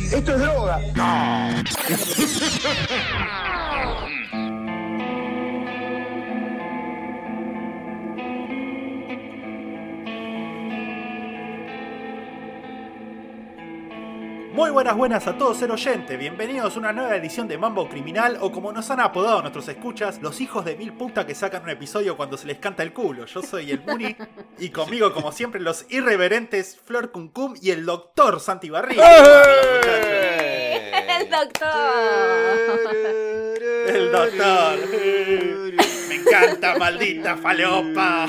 Esto es droga. Muy buenas, buenas a todos, ser oyente. Bienvenidos a una nueva edición de Mambo Criminal, o como nos han apodado nuestros escuchas, los hijos de mil puta que sacan un episodio cuando se les canta el culo. Yo soy el Muni, y conmigo, como siempre, los irreverentes Flor Cuncum y el doctor Santi Barriga. El doctor. El doctor. Me encanta, maldita falopa.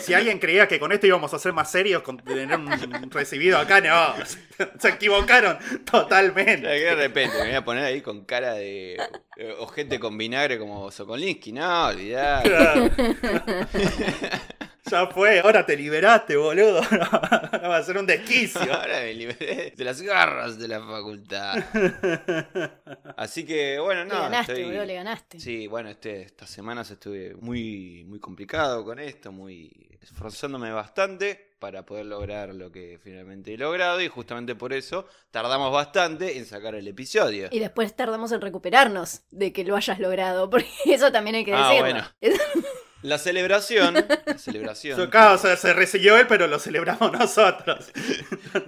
Si alguien creía que con esto íbamos a ser más serios, con tener un recibido acá, no. Se equivocaron totalmente. De repente me voy a poner ahí con cara de eh, ojete con vinagre como Sokolinsky. No, olvidá. Ya fue, ahora te liberaste, boludo. No, va a ser un desquicio. Ahora me liberé de las garras de la facultad. Así que, bueno, no. le ganaste, estoy- boludo, le ganaste. Sí, bueno, este, estas semanas estuve muy, muy complicado con esto, muy esforzándome bastante para poder lograr lo que finalmente he logrado y justamente por eso tardamos bastante en sacar el episodio. Y después tardamos en recuperarnos de que lo hayas logrado, porque eso también hay que Ah, decirlo. bueno. La celebración, la celebración, Acá, o sea, se recibió él, pero lo celebramos nosotros.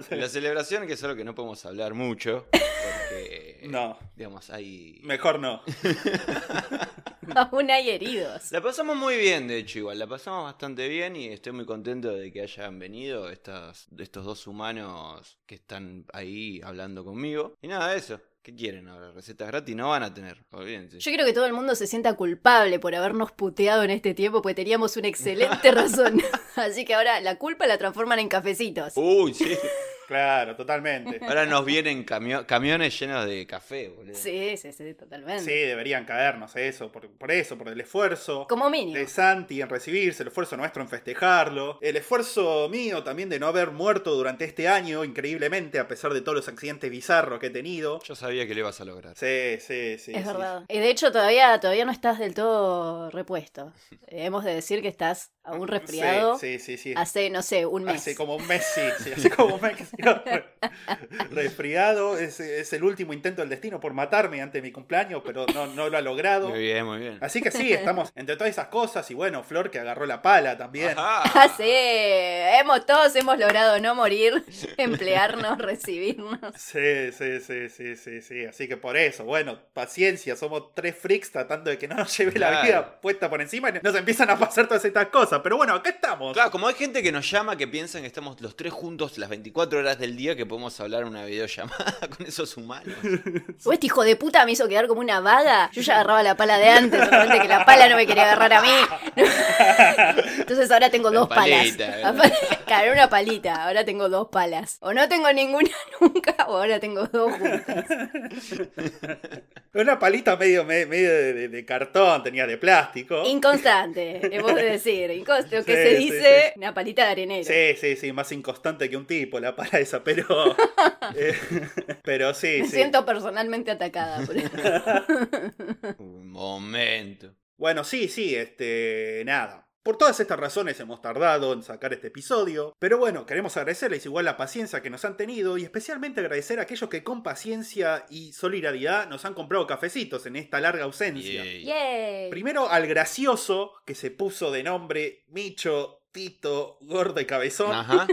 la celebración que es algo que no podemos hablar mucho porque, No. digamos, hay Mejor no. Aún hay heridos. La pasamos muy bien, de hecho, igual. La pasamos bastante bien y estoy muy contento de que hayan venido estas, estos dos humanos que están ahí hablando conmigo. Y nada, eso. ¿Qué quieren ahora? Recetas gratis no van a tener, olvídense. Yo quiero que todo el mundo se sienta culpable por habernos puteado en este tiempo, porque teníamos una excelente razón. Así que ahora la culpa la transforman en cafecitos. Uy, sí. Claro, totalmente. Ahora nos vienen camio- camiones llenos de café, boludo. Sí, sí, sí, totalmente. Sí, deberían caernos eso, por, por eso, por el esfuerzo. Como mínimo. de Santi en recibirse, el esfuerzo nuestro en festejarlo, el esfuerzo mío también de no haber muerto durante este año, increíblemente, a pesar de todos los accidentes bizarros que he tenido. Yo sabía que lo ibas a lograr. Sí, sí, sí. es sí. verdad. Y de hecho todavía, todavía no estás del todo repuesto. Eh, Hemos de decir que estás aún resfriado Sí, sí, sí. sí. hace, no sé, un mes. Hace como un mes, sí, sí, hace como un mes resfriado. Es, es el último intento del destino por matarme ante mi cumpleaños, pero no, no lo ha logrado. Muy bien, muy bien. Así que sí, estamos entre todas esas cosas. Y bueno, Flor que agarró la pala también. Ajá. Ah, sí, hemos, todos hemos logrado no morir, emplearnos, recibirnos. Sí, sí, sí, sí, sí, sí. Así que por eso, bueno, paciencia, somos tres freaks tratando de que no nos lleve la vida puesta por encima y nos empiezan a pasar todas estas cosas. Pero bueno, acá estamos. Claro, como hay gente que nos llama que piensan que estamos los tres juntos las 24 horas del día que podemos hablar en una videollamada con esos humanos. O este hijo de puta me hizo quedar como una vaga. Yo ya agarraba la pala de antes, solamente que la pala no me quería agarrar a mí. Entonces ahora tengo La dos palita, palas. Claro, una palita. Ahora tengo dos palas. O no tengo ninguna nunca, o ahora tengo dos juntas. Una palita medio, me- medio de, de- de cartón, tenía de plástico. Inconstante, hemos de decir. Inconstante, lo que Sí, se sí, dice, una palita de arenero. Sí, sí, sí, más inconstante que un tipo, la pala esa, pero. eh, pero sí, Me sí. siento personalmente atacada por eso. Un momento. Bueno, sí, sí, este. Nada. Por todas estas razones hemos tardado en sacar este episodio, pero bueno, queremos agradecerles igual la paciencia que nos han tenido y especialmente agradecer a aquellos que con paciencia y solidaridad nos han comprado cafecitos en esta larga ausencia. Yay. Yay. Primero al gracioso que se puso de nombre Micho, Tito, Gordo y Cabezón. Ajá.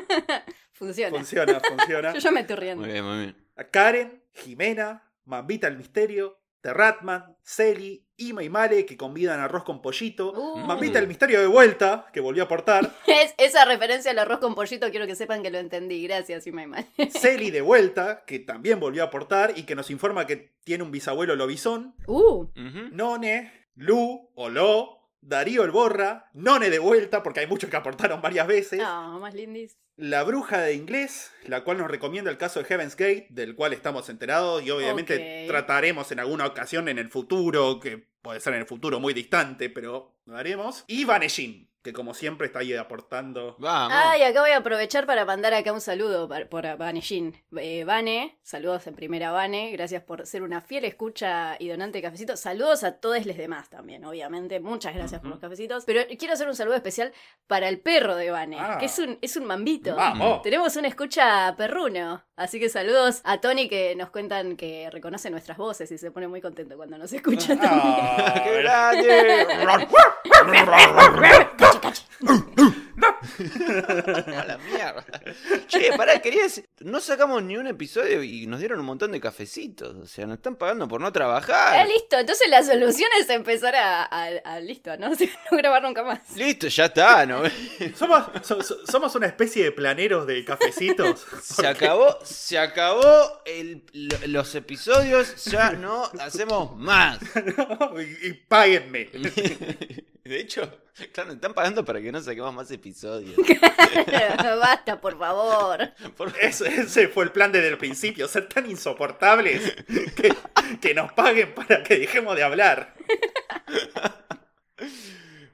Funciona. Funciona, funciona. Yo ya me estoy riendo. Muy bien, muy bien. A Karen, Jimena, Mambita el Misterio, Terratman, Celi, Ima y Male que convidan arroz con pollito. Uh. Mambita el Misterio de vuelta, que volvió a aportar. Es, esa referencia al arroz con pollito quiero que sepan que lo entendí. Gracias, Imaima. Celi de vuelta, que también volvió a aportar y que nos informa que tiene un bisabuelo lobizón. Uh. None, Lu o Lo, Darío el Borra, None de vuelta, porque hay muchos que aportaron varias veces. no, más lindis. La bruja de inglés, la cual nos recomienda el caso de Heaven's Gate, del cual estamos enterados y obviamente trataremos en alguna ocasión en el futuro, que puede ser en el futuro muy distante, pero lo haremos. Y que como siempre está ahí aportando. Vamos. Ay, acá voy a aprovechar para mandar acá un saludo para- por Vane Jean. Eh, Vane, saludos en primera Vane, gracias por ser una fiel escucha y donante de cafecitos. Saludos a todos los demás también, obviamente. Muchas gracias por los cafecitos. Pero quiero hacer un saludo especial para el perro de Vane, Ah. que es un, es un mambito. ¡Vamos! Tenemos una escucha perruno, así que saludos a Tony que nos cuentan que reconoce nuestras voces y se pone muy contento cuando nos escucha también. Ah, ¡Qué grande! A la mierda. Che, pará, quería decir, no sacamos ni un episodio y nos dieron un montón de cafecitos. O sea, nos están pagando por no trabajar. listo, entonces la solución es empezar a, a- a- listo, no, no grabar nunca más. Listo, ya está, ¿no? Somos, so- so- somos una especie de planeros de cafecitos. Se acabó, se acabó el- lo- los episodios, ya no hacemos más. y, y páguenme. De hecho, claro, están pagando para que no saquemos más episodios. Basta, por favor. Por- Ese, ese fue el plan desde el principio, ser tan insoportables que, que nos paguen para que dejemos de hablar.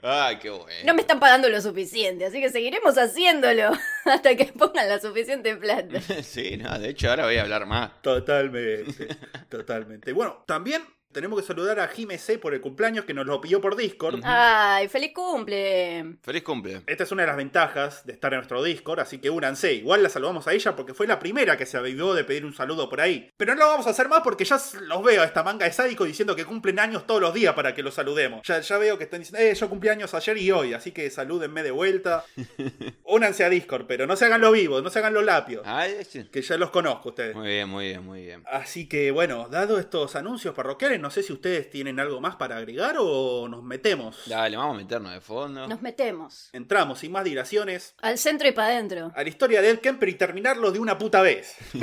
Ay, qué bueno. No me están pagando lo suficiente, así que seguiremos haciéndolo hasta que pongan la suficiente plata. Sí, no, de hecho ahora voy a hablar más. Totalmente, totalmente. Bueno, también tenemos que saludar a Jime C por el cumpleaños que nos lo pidió por Discord. Ay, feliz cumple. Feliz cumple. Esta es una de las ventajas de estar en nuestro Discord, así que únanse. Igual la saludamos a ella porque fue la primera que se avivó de pedir un saludo por ahí. Pero no lo vamos a hacer más porque ya los veo a esta manga de sádico diciendo que cumplen años todos los días para que los saludemos. Ya, ya veo que están diciendo, eh, yo cumplí años ayer y hoy, así que salúdenme de vuelta. Únanse a Discord, pero no se hagan los vivos, no se hagan los lapios. Ay, sí. Que ya los conozco ustedes. Muy bien, muy bien, muy bien. Así que bueno, dado estos anuncios parroquiales, no sé si ustedes tienen algo más para agregar o nos metemos. Dale, vamos a meternos de fondo. Nos metemos. Entramos sin más dilaciones Al centro y para adentro. a la historia de Ed Kemper y terminarlo de una puta vez.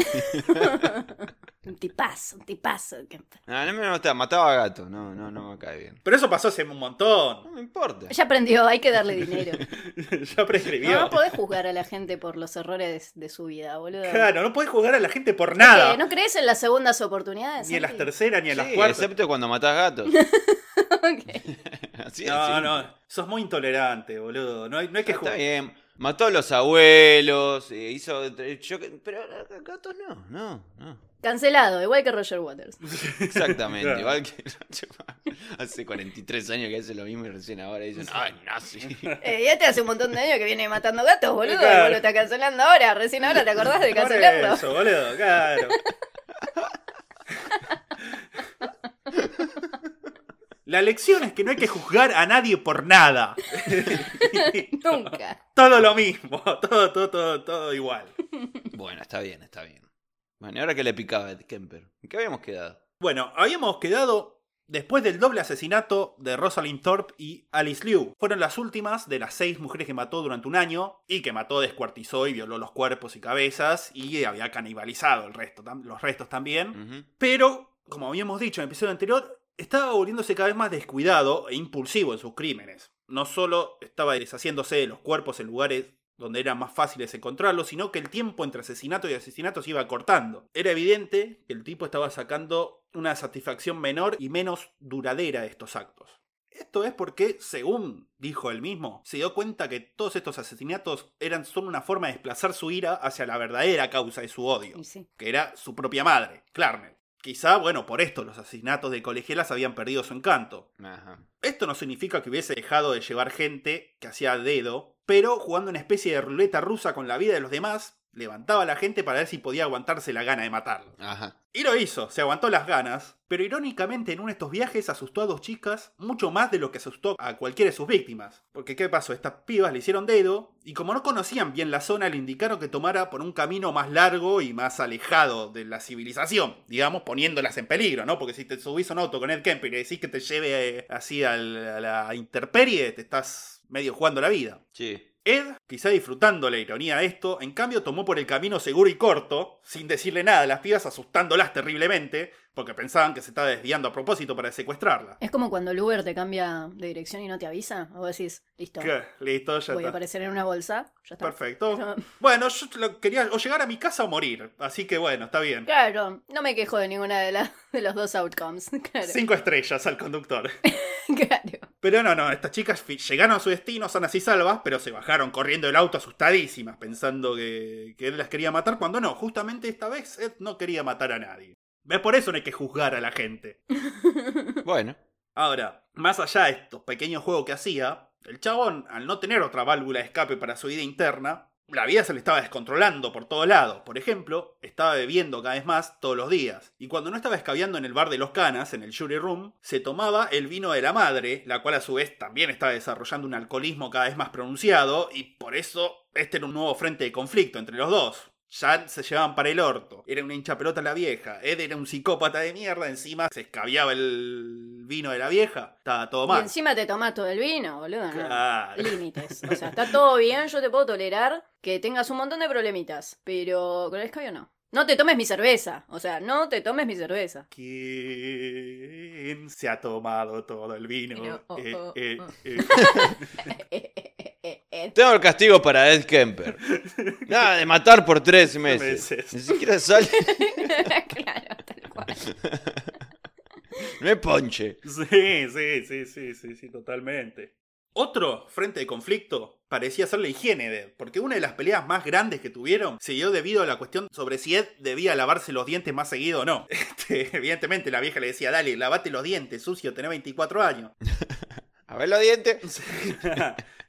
Un tipazo, un tipazo. No, no me gusta, mataba a gato. No, no, no me cae bien. Pero eso pasó hace un montón. No me importa. Ya aprendió, hay que darle dinero. ya prescribió. No, podés juzgar a la gente por los errores de su vida, boludo. Claro, no podés juzgar a la gente por nada. ¿No crees en las segundas oportunidades? Ni en las terceras, ni en las cuartas. excepto cuando matás gatos. Ok. Así No, así. no, sos muy intolerante, boludo. No hay, no hay que Está jugar. bien. Mató a los abuelos, eh, hizo... yo- pero gatos no, no, no. Cancelado, igual que Roger Waters. Exactamente, Claro. igual que hace 43 años que hace lo mismo y recién ahora dicen, ay, nazi. Eh, ya te hace un montón de años que viene matando gatos, boludo. Claro. Y vos lo estás cancelando ahora. Recién ahora te acordás de Por cancelarlo. eso, boludo, claro. La lección es que no hay que juzgar a nadie por nada. Nunca. Todo lo mismo, todo, todo, todo, todo igual. Bueno, está bien, está bien. Bueno, ¿y ahora qué le picaba a Ed Kemper? ¿En qué habíamos quedado? Bueno, habíamos quedado después del doble asesinato de Rosalind Thorpe y Alice Liu. Fueron las últimas de las seis mujeres que mató durante un año y que mató, descuartizó y violó los cuerpos y cabezas y había canibalizado el resto, los restos también. Pero, como habíamos dicho en el episodio anterior, estaba volviéndose cada vez más descuidado e impulsivo en sus crímenes. No solo estaba deshaciéndose de los cuerpos en lugares donde eran más fáciles encontrarlos, sino que el tiempo entre asesinato y asesinato se iba cortando. Era evidente que el tipo estaba sacando una satisfacción menor y menos duradera de estos actos. Esto es porque, según dijo él mismo, se dio cuenta que todos estos asesinatos eran solo una forma de desplazar su ira hacia la verdadera causa de su odio sí. que era su propia madre, Clarnell. Quizá, bueno, por esto los asesinatos de colegialas habían perdido su encanto. Ajá. Esto no significa que hubiese dejado de llevar gente que hacía dedo, pero jugando una especie de ruleta rusa con la vida de los demás, levantaba a la gente para ver si podía aguantarse la gana de matarlo. Ajá. Y lo hizo, se aguantó las ganas, pero irónicamente en uno de estos viajes asustó a dos chicas mucho más de lo que asustó a cualquiera de sus víctimas. Porque ¿qué pasó? Estas pibas le hicieron dedo y como no conocían bien la zona le indicaron que tomara por un camino más largo y más alejado de la civilización, digamos poniéndolas en peligro, ¿no? Porque si te subís a un auto con Ed Kemper y le decís que te lleve eh, así al- a la intemperie, te estás medio jugando la vida. Sí. Ed, quizá disfrutando la ironía de esto, en cambio tomó por el camino seguro y corto, sin decirle nada a las pibas, asustándolas terriblemente, porque pensaban que se estaba desviando a propósito para secuestrarla. Es como cuando el Uber te cambia de dirección y no te avisa. O decís, listo, ¿Qué? Listo, ya voy a aparecer en una bolsa. Ya está. Perfecto. Bueno, yo lo quería o llegar a mi casa o morir, así que bueno, está bien. Claro, no me quejo de ninguna de, las de los dos outcomes. Claro. Cinco estrellas al conductor. claro. Pero no, no, estas chicas llegaron a su destino sanas y salvas, pero se bajaron corriendo del auto asustadísimas, pensando que, que él las quería matar, cuando no, justamente esta vez Ed no quería matar a nadie. ¿Ves? Por eso no hay que juzgar a la gente. Bueno, Ahora, más allá de estos pequeños juegos que hacía, el chabón, al no tener otra válvula de escape para su vida interna, la vida se le estaba descontrolando por todos lados. Por ejemplo, estaba bebiendo cada vez más todos los días. Y cuando no estaba escabeando en el bar de los canas, en el jury room, se tomaba el vino de la madre, la cual a su vez también estaba desarrollando un alcoholismo cada vez más pronunciado, y por eso este era un nuevo frente de conflicto entre los dos. Ya se llevaban para el orto. Era una hincha pelota la vieja. Ed era un psicópata de mierda. Encima se escabiaba el vino de la vieja. Estaba todo Y mal. encima te tomás todo el vino, boludo. ¿no? Claro. Límites. O sea, está todo bien, yo te puedo tolerar que tengas un montón de problemitas. Pero con el escabio no. No te tomes mi cerveza. O sea, no te tomes mi cerveza. ¿Quién se ha tomado todo el vino? Oh, Eh, oh, eh, oh. eh. Eh, tengo el castigo para Ed Kemper. Nada de matar por tres meses. Meses. Ni siquiera sale. claro, tal cual. No es ponche. Sí, sí, sí, sí, sí, sí, totalmente. Otro frente de conflicto parecía ser la higiene de Ed, porque una de las peleas más grandes que tuvieron se dio debido a la cuestión sobre si Ed debía lavarse los dientes más seguido o no. Este, evidentemente la vieja le decía, dale, lavate los dientes, sucio, tenés 24 años. A ver los dientes.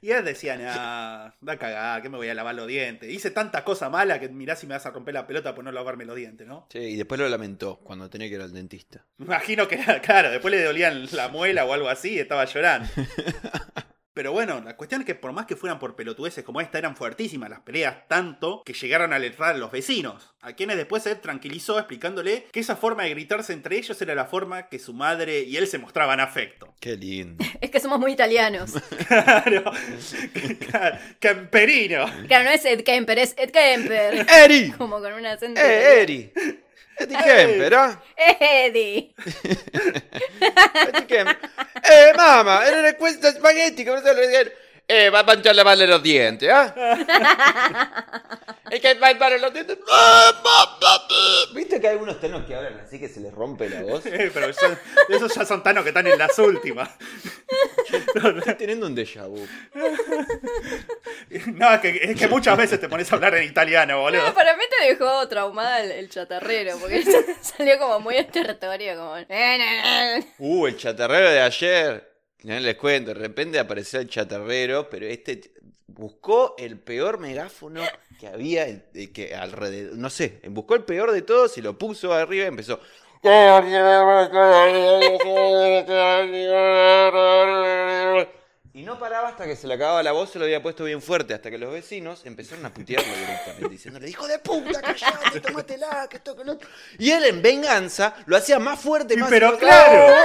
Y Ed decía, nah, da cagada, que me voy a lavar los dientes. Hice tanta cosa mala que mirá si me vas a romper la pelota por no lavarme los dientes, ¿no? Sí, y después lo lamentó cuando tenía que ir al dentista. Me Imagino que, claro, después le dolían la muela o algo así y estaba llorando. Pero bueno, la cuestión es que por más que fueran por pelotudeces como esta, eran fuertísimas las peleas, tanto que llegaron a alertar a los vecinos, a quienes después él tranquilizó explicándole que esa forma de gritarse entre ellos era la forma que su madre y él se mostraban afecto. Qué lindo. Es que somos muy italianos. Claro, Claro, camperino. Claro, no es Ed Kemper, es Ed Kemper. ¡Eri! Como con un acento. ¡Eh, Eri! Eddie Kemper, ¿ah? Eddie. Eddie Kemper. ¡Eh, mamma! ¡Era questa spaghetti! Come se lo dire? Eh, va a mangiare lavarle los dientes, ¿ah? Es que va a lavarle los dientes. ¿Viste que hay algunos tonos que hablan así que se les rompe la voz? Eh, Pero ya- esos ya son tanos que están en las últimas. Estoy teniendo un déjà vu. No, es que, es que muchas veces te pones a hablar en italiano, No, boludo. para mí te dejó traumada el, el chatarrero, porque salió como muy estertorio, como... Uh, el chatarrero de ayer. No les cuento, de repente apareció el chatarrero, pero este buscó el peor megáfono que había, eh, que alrededor, no sé, buscó el peor de todos y lo puso arriba y empezó. Y no paraba hasta que se le acababa la voz, se lo había puesto bien fuerte, hasta que los vecinos empezaron a putearlo directamente, diciéndole, hijo de puta, callate, tómatela, que esto, que lo otro". Y él en venganza lo hacía más fuerte, Y más pero fuerte. Claro,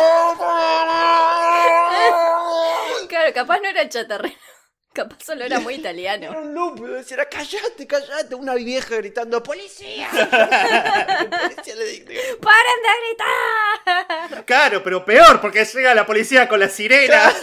capaz no era el chatarrero. Capaz solo era muy Era italiano. un loop, decía, callate, callate, una vieja gritando, ¡policía! Policía le dijo, ¡Paren de gritar! Claro, pero peor, porque llega la policía con las sirenas,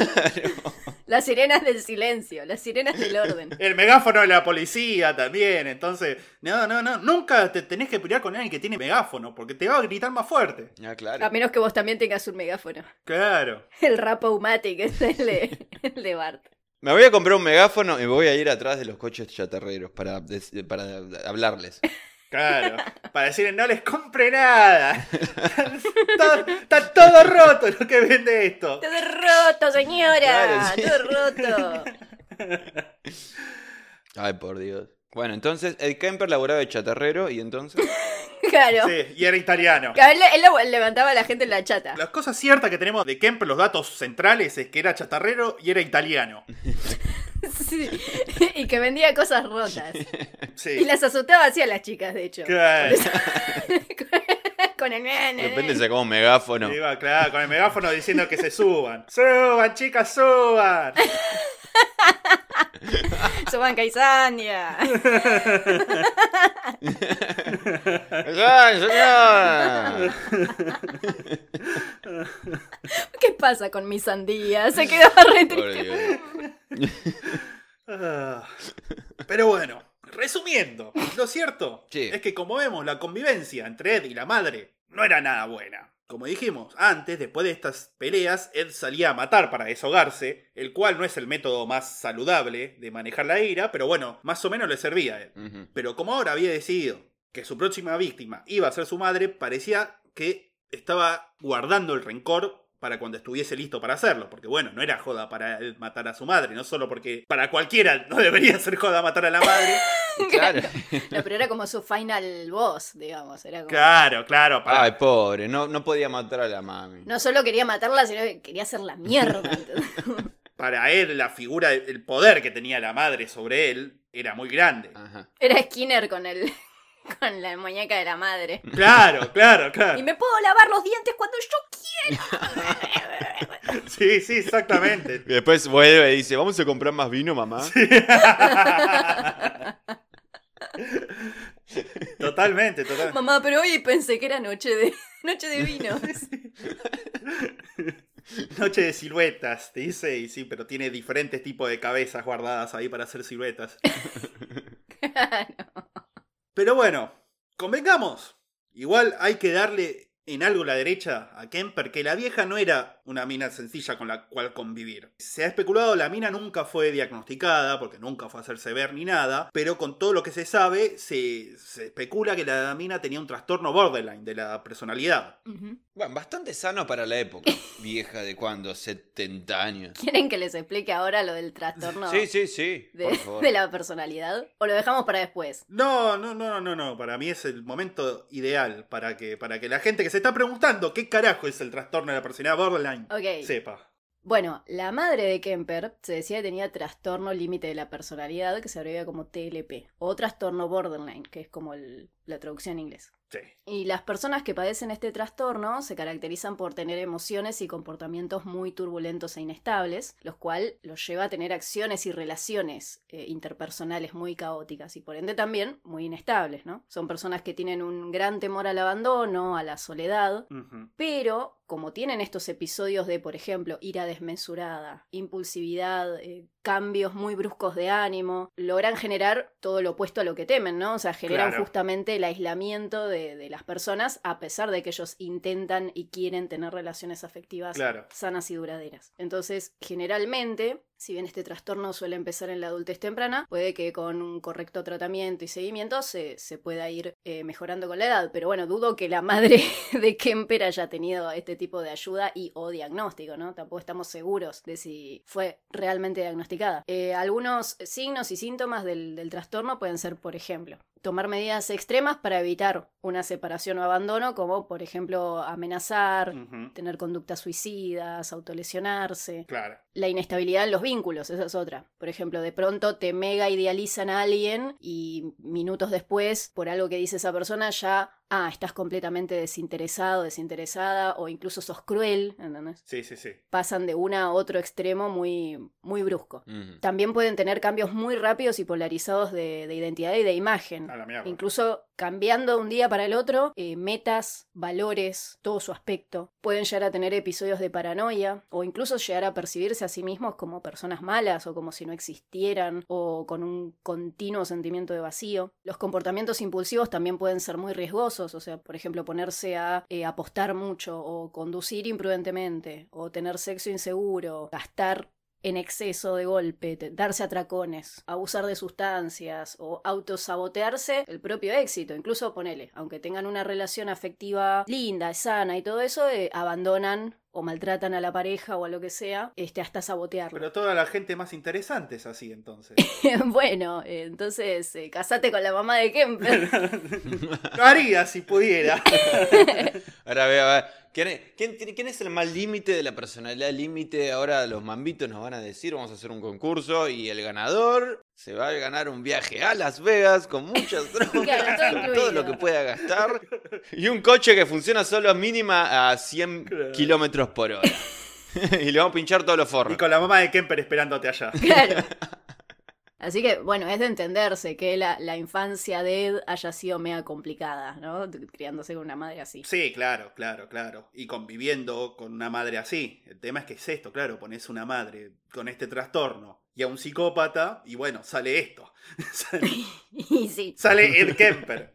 Las sirenas del silencio, las sirenas del orden. el megáfono de la policía también. Entonces, no, no, no, nunca te tenés que pelear con alguien que tiene megáfono, porque te va a gritar más fuerte. Ah, claro. A menos que vos también tengas un megáfono. Claro. El Rapaumatic es el de Bart. Me voy a comprar un megáfono y voy a ir atrás de los coches chatarreros para, para hablarles. Claro, para decirle no les compre nada. Está, está todo roto lo que vende esto. Todo roto, señora. Claro, sí. Todo roto. Ay, por Dios. Bueno, entonces el Kemper laboraba de chatarrero y entonces... Claro. Sí, y era italiano. Él, levantaba a la gente en la chata. Las cosas ciertas que tenemos de Kemper, los datos centrales, es que era chatarrero y era italiano. Sí. Y que vendía cosas rotas. Sí. Y las asustaba así a las chicas, de hecho. Claro. Con el De repente sacaba un megáfono. Iba, claro, con el megáfono diciendo que se suban. ¡Suban, chicas, suban! Suban Caisandia. ¡Ay, señora! ¿Qué pasa con mi sandía? Se quedaba re triste. Ah. Pero bueno, Resumiendo, lo cierto Sí. es que como vemos, la convivencia entre Ed y la madre no era nada buena. Como dijimos antes, después de estas peleas, Ed salía a matar para deshogarse, el cual no es el método más saludable de manejar la ira, pero bueno, más o menos le servía a Ed. Pero como ahora había decidido que su próxima víctima iba a ser su madre, parecía que estaba guardando el rencor para cuando estuviese listo para hacerlo. Porque bueno, no era joda para él matar a su madre, no solo porque para cualquiera no debería ser joda matar a la madre. Claro. No, pero era como su final boss, digamos. Era como... Claro, claro. Para... Ay, pobre, no, no podía matar a la mami. No solo quería matarla, sino que quería hacer la mierda. Para él la figura, el poder que tenía la madre sobre él era muy grande. Ajá. Era Skinner con el con la muñeca de la madre. Claro, claro, Y claro. me puedo lavar los dientes cuando yo quiera. Sí, sí, exactamente. Y después vuelve y dice, vamos a comprar más vino, mamá. Totalmente, totalmente. Mamá, pero hoy pensé que era noche de noche de vinos. Noche de siluetas, te dice, y sí, pero tiene diferentes tipos de cabezas guardadas ahí para hacer siluetas. Pero bueno, convengamos. Igual hay que darle en algo la derecha a Kemper que la vieja no era una mina sencilla con la cual convivir. Se ha especulado la mina nunca fue diagnosticada porque nunca fue a hacerse ver ni nada, pero con todo lo que se sabe se, se especula que la mina tenía un trastorno borderline de la personalidad. Bueno, bastante sano para la época. Vieja de cuándo, 70 años. ¿Quieren que les explique ahora lo del trastorno Sí, sí, sí. de, por favor. de la personalidad? ¿O lo dejamos para después? No, no, no, no, no. Para mí es el momento ideal para que, para que la gente que se está preguntando qué carajo es el trastorno de la personalidad borderline Ok. sepa. Bueno, la madre de Kemper se decía que tenía trastorno límite de la personalidad, que se abrevia como TLP, o trastorno borderline, que es como el- la traducción en inglés. Sí. Y las personas que padecen este trastorno se caracterizan por tener emociones y comportamientos muy turbulentos e inestables, los cual los lleva a tener acciones y relaciones eh, interpersonales muy caóticas y por ende también muy inestables, ¿no? Son personas que tienen un gran temor al abandono, a la soledad, pero como tienen estos episodios de, por ejemplo, ira desmesurada, impulsividad, eh, cambios muy bruscos de ánimo, logran generar todo lo opuesto a lo que temen, ¿no? O sea, generan Claro. justamente el aislamiento de, de las personas a pesar de que ellos intentan y quieren tener relaciones afectivas Claro. sanas y duraderas. Entonces, generalmente, si bien este trastorno suele empezar en la adultez temprana, puede que con un correcto tratamiento y seguimiento se, se pueda ir eh, mejorando con la edad. Pero bueno, dudo que la madre de Kemper haya tenido este tipo de ayuda y o diagnóstico, ¿no? Tampoco estamos seguros de si fue realmente diagnosticada. Eh, algunos signos y síntomas del, del trastorno pueden ser, por ejemplo, tomar medidas extremas para evitar una separación o abandono, como por ejemplo amenazar, tener conductas suicidas, autolesionarse. Claro. La inestabilidad en los vínculos, esa es otra. Por ejemplo, de pronto te mega idealizan a alguien y minutos después, por algo que dice esa persona, ya, ah, estás completamente desinteresado, desinteresada, o incluso sos cruel, ¿entendés? Sí, sí, sí. Pasan de una a otro extremo muy, muy brusco. También pueden tener cambios muy rápidos y polarizados de, de identidad y de imagen. A la mierda. Incluso cambiando de un día para el otro, eh, metas, valores, todo su aspecto. Pueden llegar a tener episodios de paranoia o incluso llegar a percibirse a sí mismos como personas malas o como si no existieran o con un continuo sentimiento de vacío. Los comportamientos impulsivos también pueden ser muy riesgosos, o sea, por ejemplo, ponerse a eh, apostar mucho o conducir imprudentemente o tener sexo inseguro, gastar en exceso de golpe, darse atracones, abusar de sustancias o autosabotearse el propio éxito. Incluso ponele, aunque tengan una relación afectiva linda, sana y todo eso, eh, abandonan o maltratan a la pareja o a lo que sea, este, hasta sabotearlo. Pero toda la gente más interesante es así entonces. bueno, eh, entonces eh, casate con la mamá de Kemper. Lo haría si pudiera. Ahora ve, a ver, ¿quién es, quién tiene- quién es el más límite de la personalidad límite? Ahora los mambitos nos van a decir, vamos a hacer un concurso y el ganador se va a ganar un viaje a Las Vegas con muchas drogas, Claro, todo con todo lo que pueda gastar y un coche que funciona solo a mínima a 100 Claro. kilómetros por hora. y le vamos a pinchar todos los Y forros. con la mamá de Kemper esperándote allá. Claro. Así que, bueno, es de entenderse que la, la infancia de Ed haya sido mega complicada, ¿no? Criándose con una madre así. Sí, claro, claro, claro. Y conviviendo con una madre así. El tema es que es esto, claro, pones una madre con este trastorno y a un psicópata, y bueno, sale esto. Sale- Y sí. Sale Ed Kemper.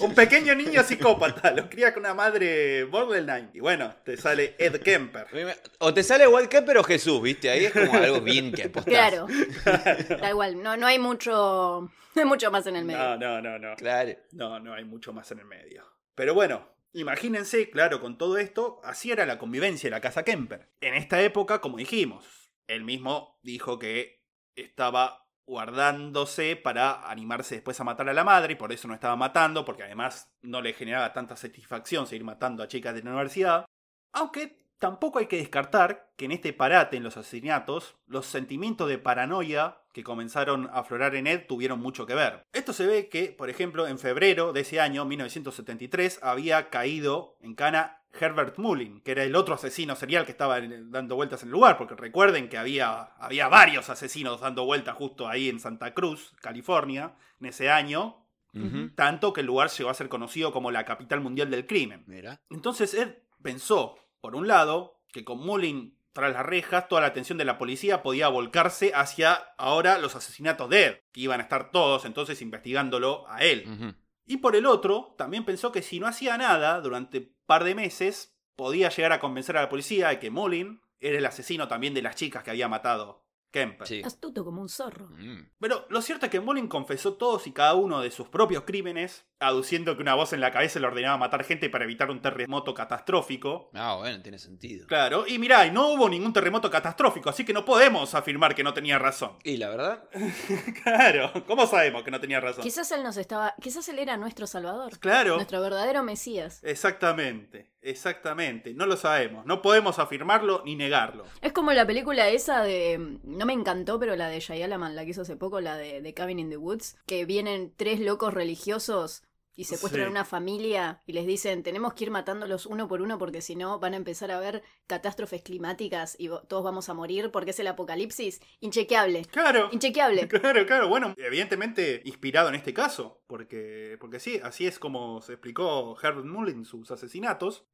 Un pequeño niño psicópata. Lo cría con una madre borderline. Y bueno, te sale Ed Kemper. O te sale Wildcamper o Jesús, ¿viste? Ahí es como algo bien que apostás. Claro. Da igual, no, no hay mucho. No hay mucho más en el medio. No, no, no, no. Claro. No, no hay mucho más en el medio. Pero bueno, imagínense, claro, con todo esto, así era la convivencia de la casa Kemper. En esta época, como dijimos, él mismo dijo que estaba guardándose para animarse después a matar a la madre y por eso no estaba matando, porque además no le generaba tanta satisfacción seguir matando a chicas de la universidad. Aunque tampoco hay que descartar que en este parate en los asesinatos, los sentimientos de paranoia que comenzaron a aflorar en Ed tuvieron mucho que ver. Esto se ve que, por ejemplo, en febrero de ese año, 1973, había caído en cana Herbert Mullin, que era el otro asesino serial que estaba dando vueltas en el lugar, porque recuerden que había, había varios asesinos dando vueltas justo ahí en Santa Cruz, California, en ese año, tanto que el lugar llegó a ser conocido como la capital mundial del crimen. Mira. Entonces Ed pensó, por un lado, que con Mullin tras las rejas, toda la atención de la policía podía volcarse hacia ahora los asesinatos de Ed, que iban a estar todos entonces investigándolo a él. Y por el otro, también pensó que si no hacía nada durante par de meses, podía llegar a convencer a la policía de que Mullin era el asesino también de las chicas que había matado Kemper. Sí. Astuto como un zorro. Mm. Pero lo cierto es que Mullin confesó todos y cada uno de sus propios crímenes, aduciendo que una voz en la cabeza le ordenaba matar gente para evitar un terremoto catastrófico. Ah, bueno, tiene sentido. Claro, y mirá, y no hubo ningún terremoto catastrófico, así que no podemos afirmar que no tenía razón. Y la verdad, Claro, ¿cómo sabemos que no tenía razón? Quizás él nos estaba. Quizás él era nuestro salvador. Claro, Nuestro verdadero Mesías. exactamente, exactamente, no lo sabemos, no podemos afirmarlo ni negarlo. Es como la película esa de. No me encantó, pero la de Shyamalan, la que hizo hace poco, la de, de Cabin in the Woods. Que vienen tres locos religiosos y secuestran Sí. a una familia y les dicen: Tenemos que ir matándolos uno por uno porque si no van a empezar a haber catástrofes climáticas y todos vamos a morir porque es el apocalipsis. Inchequeable. Claro, Inchequeable. claro, claro, bueno, evidentemente inspirado en este caso, porque, porque sí, así es como se explicó Herbert Mullin en sus asesinatos.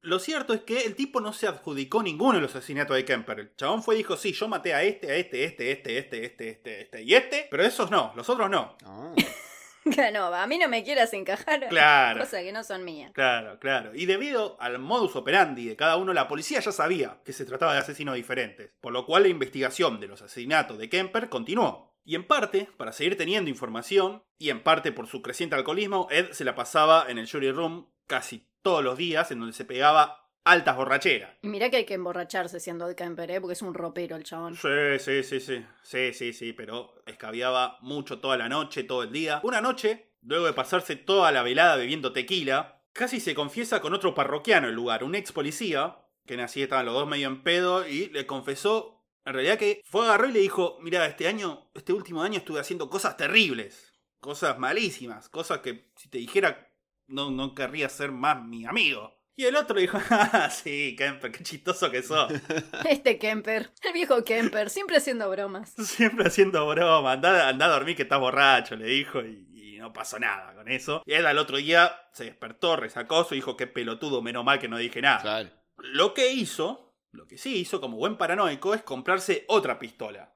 Lo cierto es que el tipo no se adjudicó ninguno de los asesinatos de Kemper. El chabón fue y dijo, sí, yo maté a este, a este, este, este, este, este, este, este y este, pero esos no, los otros no. No, a mí no me quieras encajar. Claro. Cosas que no son mías. Claro, claro. Y debido al modus operandi de cada uno, la policía ya sabía que se trataba de asesinos diferentes, por lo cual la investigación de los asesinatos de Kemper continuó. Y en parte, para seguir teniendo información, y en parte por su creciente alcoholismo, Ed se la pasaba en el jury room casi todos los días, en donde se pegaba altas borracheras. Y mirá que hay que emborracharse siendo de Kemper, ¿eh? porque es un ropero el chabón. Sí, sí, sí, sí. Sí, sí, sí, pero escabiaba mucho toda la noche, todo el día. Una noche, luego de pasarse toda la velada bebiendo tequila, casi se confiesa con otro parroquiano del lugar, un ex policía, que así estaban los dos medio en pedo, y le confesó, en realidad que fue agarró y le dijo, mira, este año, este último año estuve haciendo cosas terribles, cosas malísimas, cosas que si te dijera no, no querría ser más mi amigo. Y el otro dijo, ah, sí, Kemper, qué chistoso que sos. Este Kemper, el viejo Kemper, siempre haciendo bromas. Siempre haciendo broma, anda, anda a dormir que estás borracho, le dijo, y, y no pasó nada con eso. Y él al otro día se despertó, resacó, su dijo, qué pelotudo, menos mal que no dije nada. claro. Lo que hizo, lo que sí hizo como buen paranoico, es comprarse otra pistola.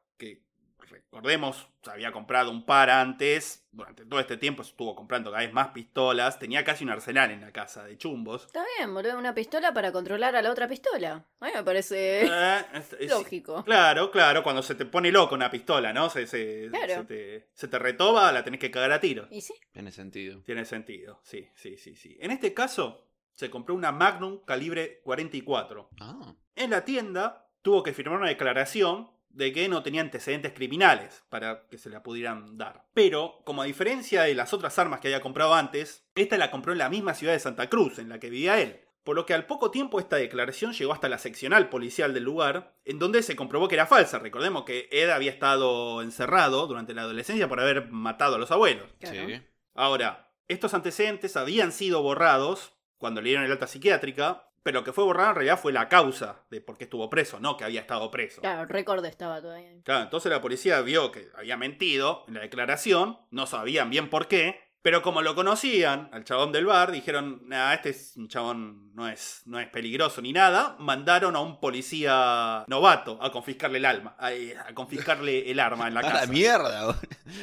Recordemos, se había comprado un par antes, durante todo este tiempo estuvo comprando cada vez más pistolas, tenía casi un arsenal en la casa de chumbos. Está bien, boludo, una pistola para controlar a la otra pistola. A mí me parece Eh, es- es- lógico. Claro, claro, cuando se te pone loco una pistola, ¿no? Se, se, Claro. se te, se te retoba, la tenés que cagar a tiro. ¿Y sí? Tiene sentido. Tiene sentido, sí, sí, sí, sí. En este caso, se compró una Magnum calibre 44. Ah, En la tienda, tuvo que firmar una declaración de que no tenía antecedentes criminales para que se la pudieran dar. Pero, como a diferencia de las otras armas que había comprado antes, esta la compró en la misma ciudad de Santa Cruz, en la que vivía él. Por lo que al poco tiempo esta declaración llegó hasta la seccional policial del lugar, en donde se comprobó que era falsa. Recordemos que Ed había estado encerrado durante la adolescencia por haber matado a los abuelos. Claro. sí. Ahora, estos antecedentes habían sido borrados cuando le dieron el alta psiquiátrica, pero lo que fue borrado en realidad fue la causa de por qué estuvo preso, no que había estado preso. Claro, el récord estaba todavía. Claro, entonces la policía vio que había mentido en la declaración, no sabían bien por qué, Pero como lo conocían, al chabón del bar, dijeron, nah, este es un chabón, no es, no es peligroso ni nada. Mandaron a un policía novato a confiscarle el alma, a, a confiscarle el arma en la A la casa. mierda, boludo.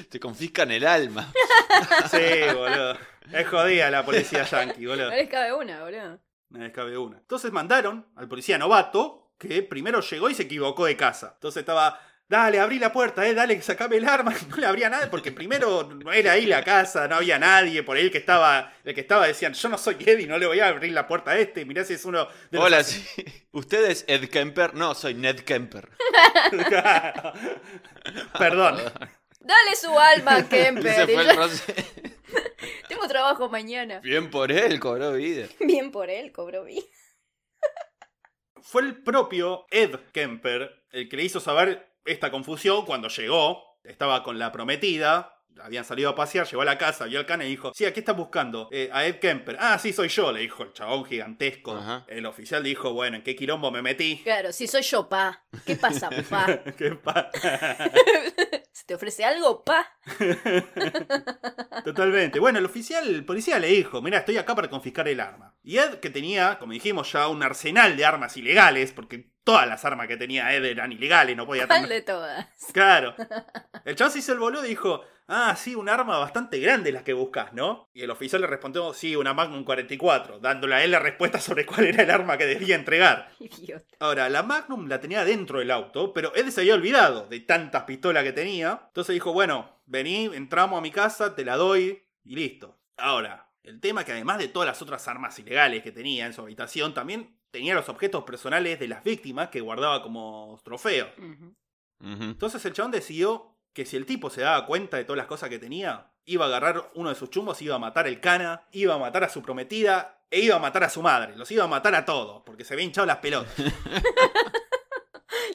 Te confiscan el alma. Sí, boludo. Es jodida la policía yankee, boludo. No les cabe una, boludo. No les cabe una. Entonces mandaron al policía novato, que primero llegó y se equivocó de casa. Entonces estaba, dale, abrí la puerta, eh, dale, sacame el arma. No le abría nada porque primero no era ahí la casa, no había nadie. Por ahí el que estaba, el que estaba decían, yo no soy Eddie, no le voy a abrir la puerta a este. Mirá si es uno de los Hola, sí. ¿Usted es Ed Kemper? No, soy Ned Kemper. Perdón. Dale su alma, Kemper. El proceso. Tengo trabajo mañana. Bien por él, cobró vida. Bien por él, cobró bien. Fue el propio Ed Kemper el que le hizo saber esta confusión cuando llegó. Estaba con la prometida. Habían salido a pasear, llegó a la casa, vio al cana y dijo, sí, aquí estás buscando eh, a Ed Kemper. Ah, sí, soy yo, le dijo el chabón gigantesco. Ajá. El oficial dijo, bueno, ¿en qué quilombo me metí? Claro, si soy yo, pa. ¿Qué pasa, pa? ¿Qué pa- ¿Se te ofrece algo, pa? Totalmente. Bueno, el oficial, el policía le dijo, mira, estoy acá para confiscar el arma. Y Ed, que tenía, como dijimos, ya un arsenal de armas ilegales, porque todas las armas que tenía Ed eran ilegales, no podía ¿Cuál tener... de todas? Claro. El chabón se hizo el boludo y dijo, ah, sí, un arma bastante grande la que buscas, ¿no? Y el oficial le respondió, sí, una Magnum 44, dándole a él la respuesta sobre cuál era el arma que debía entregar. Idiota. Ahora, la Magnum la tenía dentro del auto, pero Ed se había olvidado de tantas pistolas que tenía. Entonces dijo, bueno, vení, entramos a mi casa, te la doy y listo. Ahora, el tema es que además de todas las otras armas ilegales que tenía en su habitación, también tenía los objetos personales de las víctimas que guardaba como trofeo. Entonces el chabón decidió que si el tipo se daba cuenta de todas las cosas que tenía, iba a agarrar uno de sus chumbos, iba a matar el cana, iba a matar a su prometida e iba a matar a su madre. Los iba a matar a todos, porque se había hinchado las pelotas.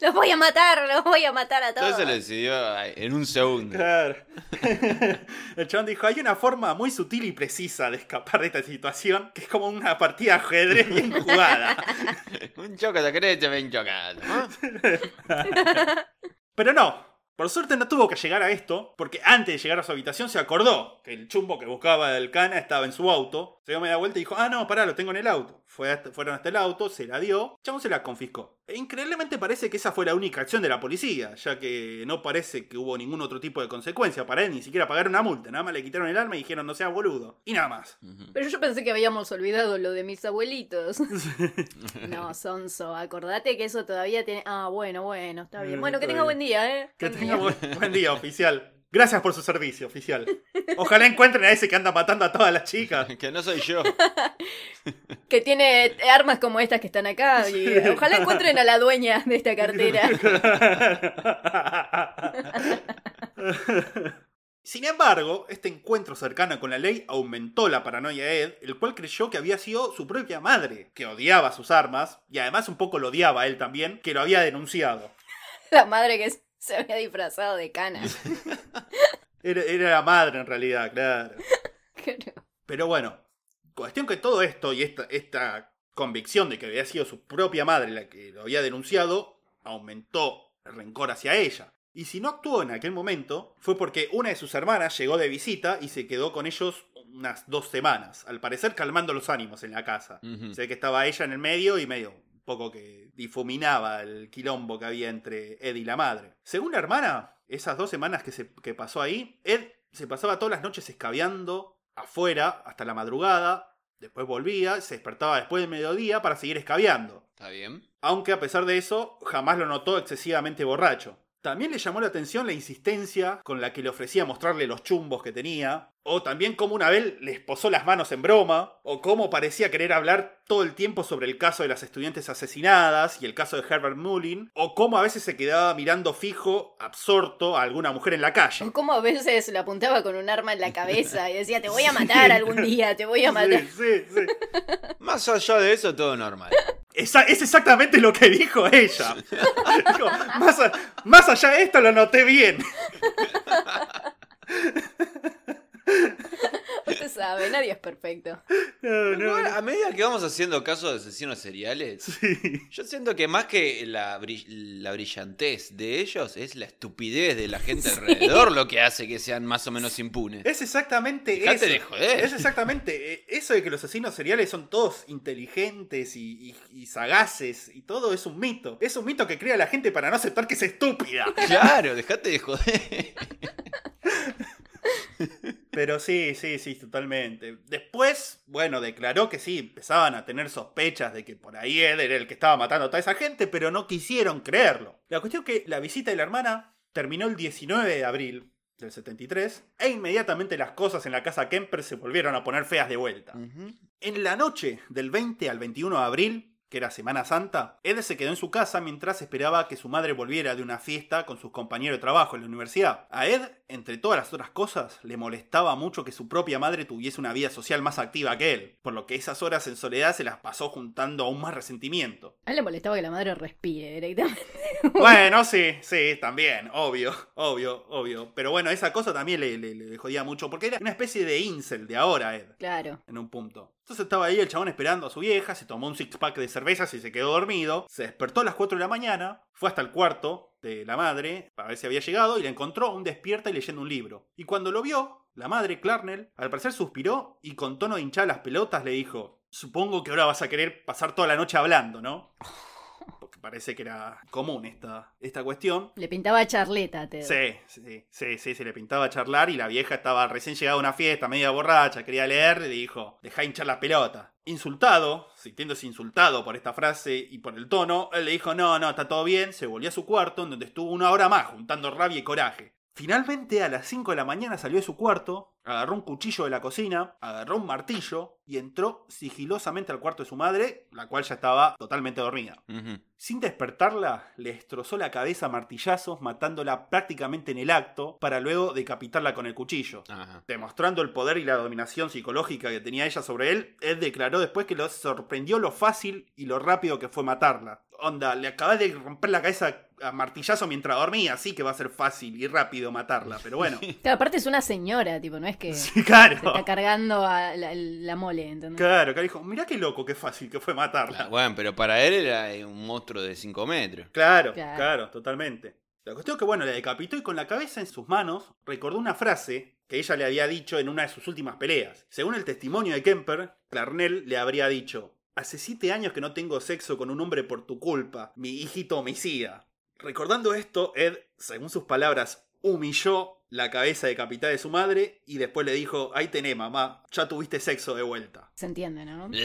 Los voy a matar, los voy a matar a todos. Entonces lo decidió en un segundo. Claro. El chabón dijo, hay una forma muy sutil y precisa de escapar de esta situación, que es como una partida de ajedrez bien jugada. un chocolate, creche, ven chocolate. ¿no? Pero no, por suerte no tuvo que llegar a esto, porque antes de llegar a su habitación se acordó que el chumbo que buscaba el cana estaba en su auto. Se dio media vuelta y dijo, ah, no, pará, lo tengo en el auto. Fueron hasta el auto, se la dio, el chabón se la confiscó. E increíblemente parece que esa fue la única acción de la policía, ya que no parece que hubo ningún otro tipo de consecuencia para él, ni siquiera pagaron una multa, nada más le quitaron el arma y dijeron, no seas boludo. Y nada más. Pero yo pensé que habíamos olvidado lo de mis abuelitos. no, Sonso, acordate que eso todavía tiene... Ah, bueno, bueno, está bien. Mm, Bueno, que tenga buen día, ¿eh? Que tenga buen día, oficial. Gracias por su servicio, oficial. Ojalá encuentren a ese que anda matando a todas las chicas. Que no soy yo. Que tiene armas como estas que están acá. Y ojalá encuentren a la dueña de esta cartera. Sin embargo, este encuentro cercano con la ley aumentó la paranoia de Ed, el cual creyó que había sido su propia madre, que odiaba sus armas, y además un poco lo odiaba a él también, que lo había denunciado. La madre que se había disfrazado de cana. Era, era la madre en realidad, claro. Claro. Pero bueno, cuestión que todo esto y esta, esta convicción de que había sido su propia madre la que lo había denunciado, aumentó el rencor hacia ella. Y si no actuó en aquel momento, fue porque una de sus hermanas llegó de visita y se quedó con ellos unas dos semanas, al parecer calmando los ánimos en la casa. Se ve que estaba ella en el medio y medio poco que difuminaba el quilombo que había entre Ed y la madre. Según la hermana, esas dos semanas que, se, que pasó ahí, Ed se pasaba todas las noches escabeando afuera hasta la madrugada, después volvía, se despertaba después del mediodía para seguir escabeando. ¿Está bien? Aunque a pesar de eso, jamás lo notó excesivamente borracho. También le llamó la atención la insistencia con la que le ofrecía mostrarle los chumbos que tenía, o también cómo una vez le esposó las manos en broma, o cómo parecía querer hablar todo el tiempo sobre el caso de las estudiantes asesinadas y el caso de Herbert Mullin, o cómo a veces se quedaba mirando fijo, absorto a alguna mujer en la calle. O como a veces le apuntaba con un arma en la cabeza y decía, te voy a matar algún día, te voy a matar. Sí, sí, sí. Más allá de eso, todo normal. Esa- es exactamente lo que dijo ella. Dijo, más, a- más allá de esto lo noté bien. Te sabe, nadie es perfecto. No, no, Igual, a medida que vamos haciendo casos de asesinos seriales, Sí. yo siento que más que la, bri- la brillantez de ellos es la estupidez de la gente alrededor lo que hace que sean más o menos impunes. Es exactamente Dejate eso. de joder. Es exactamente eh, eso de que los asesinos seriales son todos inteligentes y, y- y sagaces y todo es un mito. Es un mito que crea la gente para no aceptar que es estúpida. Claro, dejate de joder. Pero sí, sí, sí, totalmente. Después, bueno, declaró que sí, empezaban a tener sospechas de que por ahí era el que estaba matando a toda esa gente, pero no quisieron creerlo. La cuestión es que la visita de la hermana terminó el 19 de abril del 73 e inmediatamente las cosas en la casa Kemper se volvieron a poner feas de vuelta. En la noche del 20 al 21 de abril, que era Semana Santa, Ed se quedó en su casa mientras esperaba que su madre volviera de una fiesta con sus compañeros de trabajo en la universidad. A Ed, entre todas las otras cosas, le molestaba mucho que su propia madre tuviese una vida social más activa que él, por lo que esas horas en soledad se las pasó juntando aún más resentimiento. A él le molestaba que la madre respire directamente. Bueno, sí, sí, también, obvio, obvio, obvio. Pero bueno, esa cosa también le, le- le jodía mucho, porque era una especie de incel de ahora, Ed. Claro. en un punto. Entonces estaba ahí el chabón esperando a su vieja, se tomó un six pack de cervezas y se quedó dormido. Se despertó a las 4 de la mañana, fue hasta el cuarto de la madre para ver si había llegado y la encontró aún despierta y leyendo un libro. Y cuando lo vio, la madre, Clarnell, al parecer suspiró y con tono de hinchar las pelotas le dijo: Supongo que ahora vas a querer pasar toda la noche hablando, ¿no? Parece que era común esta, esta cuestión. Le pintaba charleta a Ted. Sí, sí, sí, sí, se le pintaba charlar y la vieja estaba recién llegada a una fiesta, media borracha, quería leer, le dijo, deja hinchar la pelota. Insultado, sintiéndose insultado por esta frase y por el tono, él le dijo, no, no, está todo bien, se volvió a su cuarto, en donde estuvo una hora más, juntando rabia y coraje. Finalmente, a las 5 de la mañana salió de su cuarto, agarró un cuchillo de la cocina, agarró un martillo y entró sigilosamente al cuarto de su madre, la cual ya estaba totalmente dormida. Sin despertarla, le destrozó la cabeza a martillazos, matándola prácticamente en el acto, para luego decapitarla con el cuchillo. Demostrando el poder y la dominación psicológica que tenía ella sobre él, Ed declaró después que lo sorprendió lo fácil y lo rápido que fue matarla. Onda, le acabas de romper la cabeza a martillazo mientras dormía, así que va a ser fácil y rápido matarla, pero bueno. Claro, aparte es una señora, tipo, no es que Sí, se claro. está cargando a la, la mole, ¿entendés? Claro, que dijo, mirá qué loco, qué fácil que fue Ah, matarla. Bueno, pero para él era eh, un monstruo de 5 metros. Claro, Claro. claro, totalmente. La cuestión es que, bueno, la decapitó y con la cabeza en sus manos recordó una frase que ella le había dicho en una de sus últimas peleas. Según el testimonio de Kemper, Clarnell le habría dicho: Hace siete años que no tengo sexo con un hombre por tu culpa, mi hijito homicida. Recordando esto, Ed, según sus palabras, humilló la cabeza decapitada de su madre y después le dijo: Ahí tenés, mamá, ya tuviste sexo de vuelta. Se entiende, ¿no?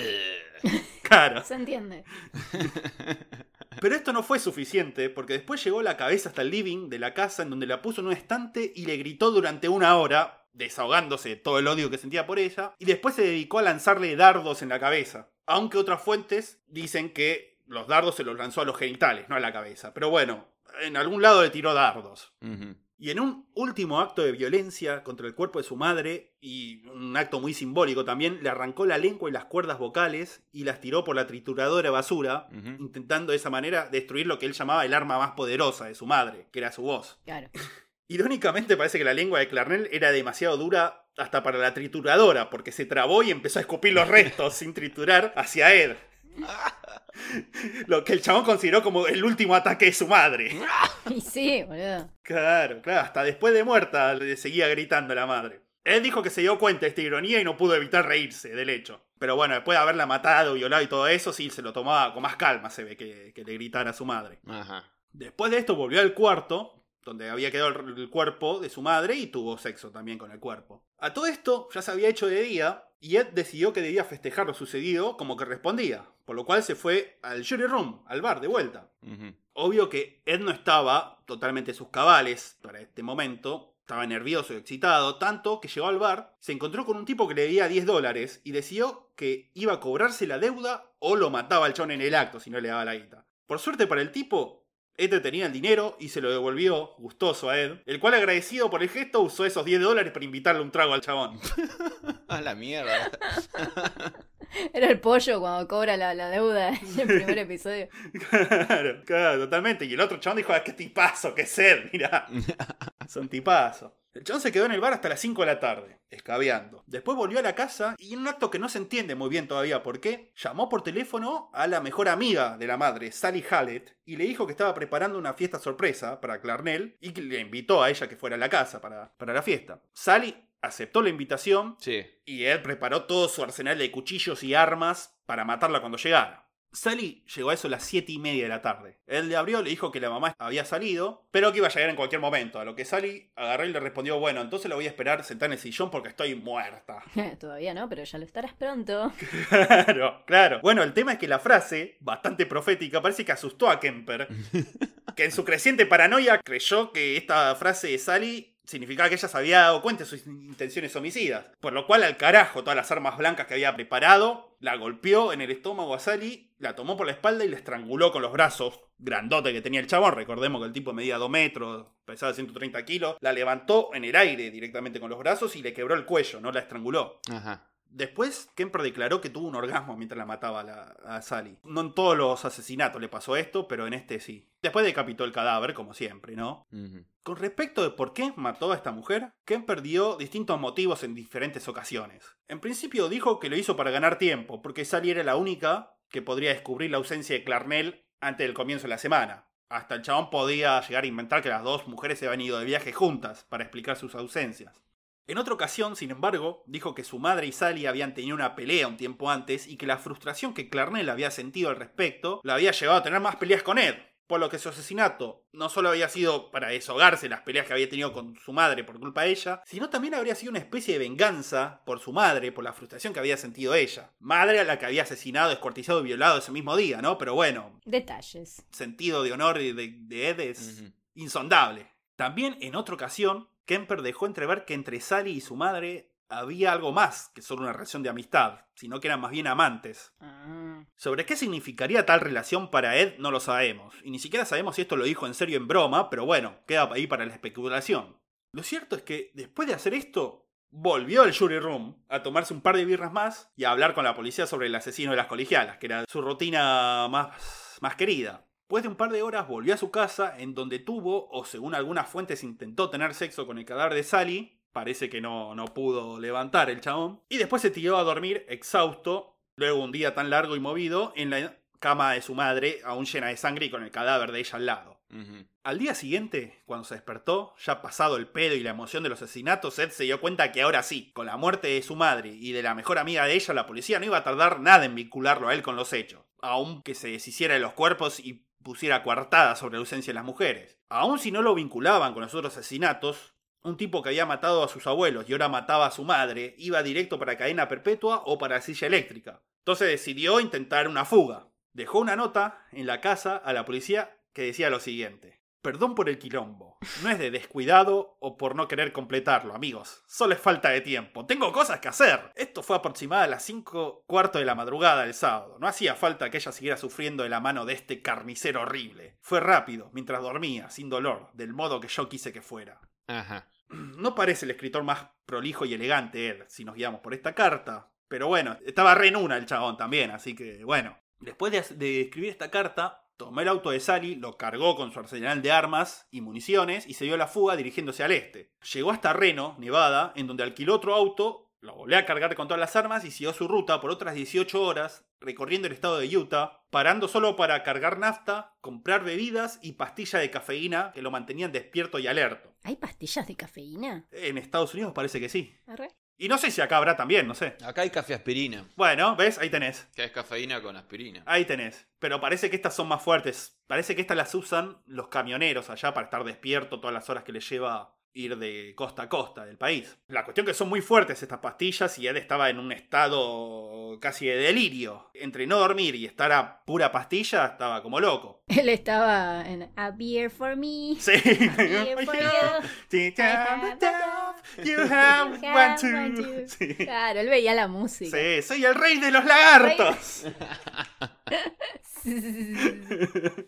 Claro. Se entiende. Pero esto no fue suficiente, porque después llegó la cabeza hasta el living de la casa en donde la puso en un estante y le gritó durante una hora, desahogándose de todo el odio que sentía por ella, y después se dedicó a lanzarle dardos en la cabeza. Aunque otras fuentes dicen que los dardos se los lanzó a los genitales, no a la cabeza. Pero bueno, en algún lado le tiró dardos. Y en un último acto de violencia contra el cuerpo de su madre, y un acto muy simbólico también, le arrancó la lengua y las cuerdas vocales y las tiró por la trituradora basura, intentando de esa manera destruir lo que él llamaba el arma más poderosa de su madre, que era su voz. Claro. Irónicamente parece que la lengua de Clarnell era demasiado dura hasta para la trituradora, porque se trabó y empezó a escupir los restos sin triturar hacia Ed. Lo que el chabón consideró como el último ataque de su madre. Y sí, boludo. Claro, claro, hasta después de muerta le seguía gritando la madre. Él dijo que se dio cuenta de esta ironía y no pudo evitar reírse del hecho. Pero bueno, después de haberla matado, violado y todo eso, sí, se lo tomaba con más calma, se ve que, que le gritara a su madre. Ajá. Después de esto volvió al cuarto, donde había quedado el, el cuerpo de su madre y tuvo sexo también con el cuerpo. A todo esto ya se había hecho de día y Ed decidió que debía festejar lo sucedido como que respondía, por lo cual se fue al jury room, al bar de vuelta. Obvio que Ed no estaba totalmente en sus cabales para este momento. Estaba nervioso y excitado, tanto que llegó al bar, se encontró con un tipo que le debía 10 dólares y decidió que iba a cobrarse la deuda o lo mataba al chon en el acto si no le daba la guita. Por suerte para el tipo, Ed tenía el dinero y se lo devolvió gustoso a Ed, el cual agradecido por el gesto usó esos 10 dólares para invitarle un trago al chabón. A la mierda. Era el pollo cuando cobra la, la deuda en el primer episodio. Claro, claro, totalmente. Y el otro chabón dijo, ah, qué tipazo, qué sed, mirá. Son tipazo. El chabón se quedó en el bar hasta las 5 de la tarde, escabeando. Después volvió a la casa y en un acto que no se entiende muy bien todavía por qué, llamó por teléfono a la mejor amiga de la madre, Sally Hallett, y le dijo que estaba preparando una fiesta sorpresa para Clarnell y que le invitó a ella que fuera a la casa para, para la fiesta. Sally aceptó la invitación Sí. y él preparó todo su arsenal de cuchillos y armas para matarla cuando llegara. Sally llegó a eso a las 7 y media de la tarde. Él le abrió, le dijo que la mamá había salido, pero que iba a llegar en cualquier momento. A lo que Sally agarró y le respondió, bueno, entonces la voy a esperar sentada en el sillón porque estoy muerta. Todavía no, pero ya lo estarás pronto. Claro, claro. Bueno, el tema es que la frase, bastante profética, parece que asustó a Kemper, que en su creciente paranoia creyó que esta frase de Sally significaba que ella se había dado cuenta de sus intenciones homicidas. Por lo cual, al carajo, todas las armas blancas que había preparado, la golpeó en el estómago a Sally, la tomó por la espalda y la estranguló con los brazos grandote que tenía el chabón. Recordemos que el tipo medía 2 metros, pesaba 130 kilos. La levantó en el aire directamente con los brazos y le quebró el cuello, no la estranguló. Ajá. Después, Kemper declaró que tuvo un orgasmo mientras la mataba a, la- a Sally. No en todos los asesinatos le pasó esto, pero en este sí. Después decapitó el cadáver, como siempre, ¿no? Con respecto de por qué mató a esta mujer, Kemper dio distintos motivos en diferentes ocasiones. En principio dijo que lo hizo para ganar tiempo, porque Sally era la única que podría descubrir la ausencia de Clarnell antes del comienzo de la semana. Hasta el chabón podía llegar a inventar que las dos mujeres se habían ido de viaje juntas para explicar sus ausencias. En otra ocasión, sin embargo, dijo que su madre y Sally habían tenido una pelea un tiempo antes y que la frustración que Clarnell había sentido al respecto la había llevado a tener más peleas con Ed. Por lo que su asesinato no solo había sido para deshogarse las peleas que había tenido con su madre por culpa de ella, sino también habría sido una especie de venganza por su madre, por la frustración que había sentido ella. Madre a la que había asesinado, descuartizado y violado ese mismo día, ¿no? Pero bueno, Detalles. sentido de honor de, de Ed es insondable. También en otra ocasión, Kemper dejó entrever que entre Sally y su madre había algo más que solo una relación de amistad, sino que eran más bien amantes. Ah. Sobre qué significaría tal relación para Ed no lo sabemos, y ni siquiera sabemos si esto lo dijo en serio en broma, pero bueno, queda ahí para la especulación. Lo cierto es que después de hacer esto, volvió al jury room a tomarse un par de birras más y a hablar con la policía sobre el asesino de las colegialas, que era su rutina más, más querida. Después de un par de horas volvió a su casa, en donde tuvo, o según algunas fuentes intentó tener sexo con el cadáver de Sally, parece que no, no pudo levantar el chabón, y después se tiró a dormir exhausto, luego un día tan largo y movido, en la cama de su madre, aún llena de sangre y con el cadáver de ella al lado. Al día siguiente, cuando se despertó, ya pasado el pedo y la emoción de los asesinatos, Ed se dio cuenta que ahora sí, con la muerte de su madre y de la mejor amiga de ella, la policía no iba a tardar nada en vincularlo a él con los hechos, aun que se deshiciera de los cuerpos y pusiera coartada sobre la ausencia de las mujeres. Aun si no lo vinculaban con los otros asesinatos, un tipo que había matado a sus abuelos y ahora mataba a su madre, iba directo para cadena perpetua o para silla eléctrica. Entonces decidió intentar una fuga. Dejó una nota en la casa a la policía que decía lo siguiente. Perdón por el quilombo. No es de descuidado o por no querer completarlo, amigos. Solo es falta de tiempo. Tengo cosas que hacer. Esto fue aproximada a las 5 cuarto de la madrugada del sábado. No hacía falta que ella siguiera sufriendo de la mano de este carnicero horrible. Fue rápido, mientras dormía, sin dolor, del modo que yo quise que fuera. Ajá. No parece el escritor más prolijo y elegante él, si nos guiamos por esta carta. Pero bueno, estaba re en una el chabón también, así que bueno. Después de, de escribir esta carta, tomó el auto de Sally, lo cargó con su arsenal de armas y municiones y se dio a la fuga dirigiéndose al este. Llegó hasta Reno, Nevada, en donde alquiló otro auto, lo volvió a cargar con todas las armas y siguió su ruta por otras 18 horas, recorriendo el estado de Utah, parando solo para cargar nafta, comprar bebidas y pastillas de cafeína que lo mantenían despierto y alerto. ¿Hay pastillas de cafeína? En Estados Unidos parece que sí. Arre. Y no sé si acá habrá también, no sé. Acá hay café aspirina. Bueno, ¿ves? Ahí tenés. Que es cafeína con aspirina. Ahí tenés. Pero parece que estas son más fuertes. Parece que estas las usan los camioneros allá para estar despierto todas las horas que les lleva ir de costa a costa del país. La cuestión que son muy fuertes estas pastillas y Ed estaba en un estado casi de delirio. Entre no dormir y estar a pura pastilla, estaba como loco. Él estaba en A Beer for Me. Sí. Beer for you. You have You one have too. one too. Sí. Claro, él veía la música. Sí, soy el rey de los lagartos.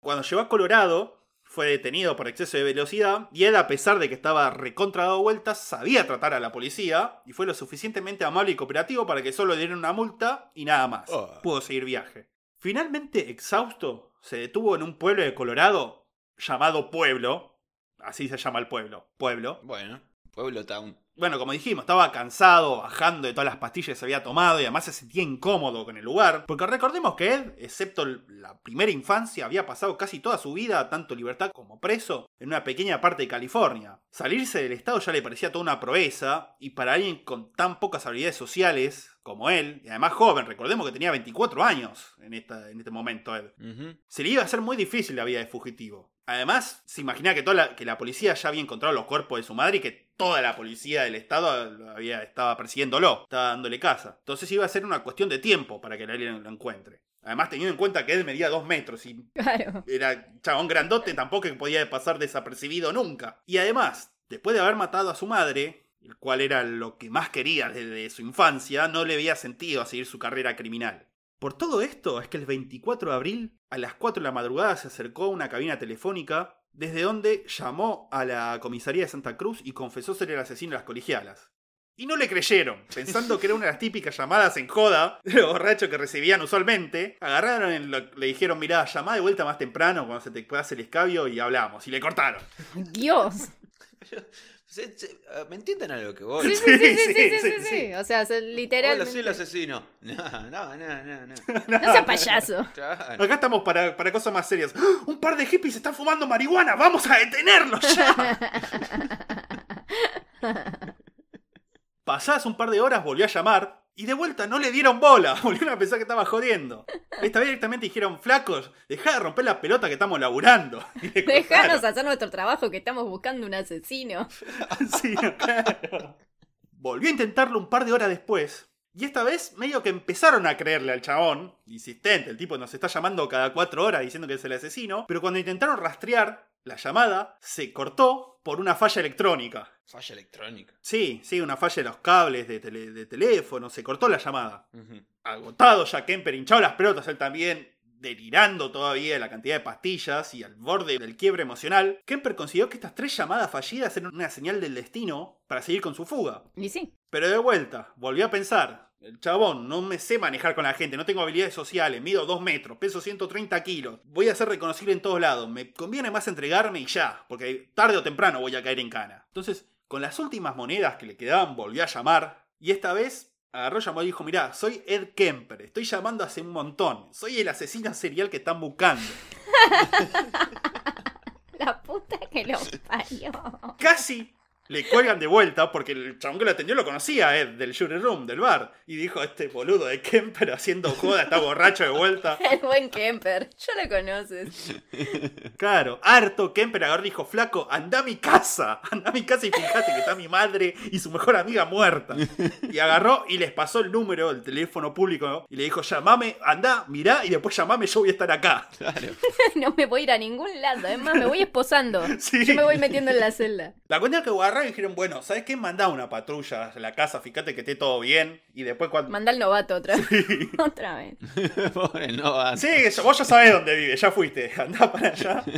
Cuando llegó a Colorado, fue detenido por exceso de velocidad y Ed, a pesar de que estaba recontra dado vueltas, sabía tratar a la policía y fue lo suficientemente amable y cooperativo para que solo le dieran una multa y nada más. Oh. Pudo seguir viaje. Finalmente, exhausto, se detuvo en un pueblo de Colorado llamado Pueblo. así se llama el pueblo. Pueblo. Bueno, Pueblo Town. Bueno, como dijimos, estaba cansado, bajando de todas las pastillas que se había tomado y además se sentía incómodo con el lugar. Porque recordemos que Ed, excepto la primera infancia, había pasado casi toda su vida, tanto libertad como preso, en una pequeña parte de California. Salirse del estado ya le parecía toda una proeza, y para alguien con tan pocas habilidades sociales como él, y además joven, recordemos que tenía 24 años en, esta, en este momento Ed, se le iba a hacer muy difícil la vida de fugitivo. Además, se imagina que, toda la, que la policía ya había encontrado los cuerpos de su madre y que toda la policía del estado había, estaba persiguiéndolo, estaba dándole casa. Entonces iba a ser una cuestión de tiempo para que alguien lo encuentre. Además, teniendo en cuenta que él medía dos metros y Claro. era chabón grandote, tampoco podía pasar desapercibido nunca. Y además, después de haber matado a su madre, el cual era lo que más quería desde su infancia, no le había sentido a seguir su carrera criminal. Por todo esto es que el 24 de abril, a las 4 de la madrugada, se acercó a una cabina telefónica, desde donde llamó a la comisaría de Santa Cruz y confesó ser el asesino de las colegialas. Y no le creyeron, pensando que era una de las típicas llamadas en joda de los borrachos que recibían usualmente. Agarraron, y lo- le dijeron, mirá, llamá de vuelta más temprano cuando se te pase el escabio y hablamos. Y le cortaron. Dios. Ah, ¿Me entienden a lo que voy? Sí, sí, sí, sí, sí, sí, O sea, literalmente. No, no, no, no. Sea payaso. Acá estamos para, para cosas más serias. ¡Ah! Un par de hippies están fumando marihuana. ¡Vamos a detenerlos ya! Pasás un par de horas, volvió a llamar y de vuelta no le dieron bola. Volvieron a pensar que estaba jodiendo. Esta vez directamente dijeron, flacos, dejá de romper la pelota que estamos laburando. Dejanos hacer nuestro trabajo que estamos buscando un asesino. Sí, claro. Volvió a intentarlo un par de horas después. Y esta vez medio que empezaron a creerle al chabón, insistente, el tipo nos está llamando cada cuatro horas diciendo que es el asesino, pero cuando intentaron rastrear la llamada, se cortó por una falla electrónica. Falla electrónica. Sí, sí, una falla de los cables de, tele- de teléfono, se cortó la llamada. Agotado ya Kemper, hinchado las pelotas, él también delirando todavía de la cantidad de pastillas y al borde del quiebre emocional, Kemper consideró que estas tres llamadas fallidas eran una señal del destino para seguir con su fuga. Y sí. Pero de vuelta, volvió a pensar. El chabón, no me sé manejar con la gente, no tengo habilidades sociales, mido 2 metros, peso 130 kilos, voy a ser reconocible en todos lados, me conviene más entregarme y ya, porque tarde o temprano voy a caer en cana. Entonces, con las últimas monedas que le quedaban, volvió a llamar, y esta vez agarró, llamó y dijo, mirá, soy Ed Kemper, estoy llamando hace un montón, soy el asesino serial que están buscando. La puta que lo parió. Casi le cuelgan de vuelta porque el chabón que lo atendió lo conocía Ed del Jury Room, del bar. Y dijo, este boludo de Kemper haciendo joda, está borracho de vuelta. El buen Kemper. Ya lo conoces. Claro, harto Kemper agarró y dijo, flaco, anda a mi casa. Anda a mi casa y fíjate que está mi madre y su mejor amiga muerta. Y agarró y les pasó el número del teléfono público y le dijo, llamame, anda, mirá y después llamame, yo voy a estar acá. Claro. No me voy a ir a ningún lado. Es más, me voy esposando. Sí. Yo me voy metiendo en la celda. La cuestión es que agarraron y dijeron, bueno, ¿sabes qué? Mandá una patrulla a la casa, fíjate que esté todo bien. Y después cuando... Manda al novato otra vez. Otra vez. Pobre no va. Sí, vos ya sabés dónde vive, ya fuiste, andá para allá.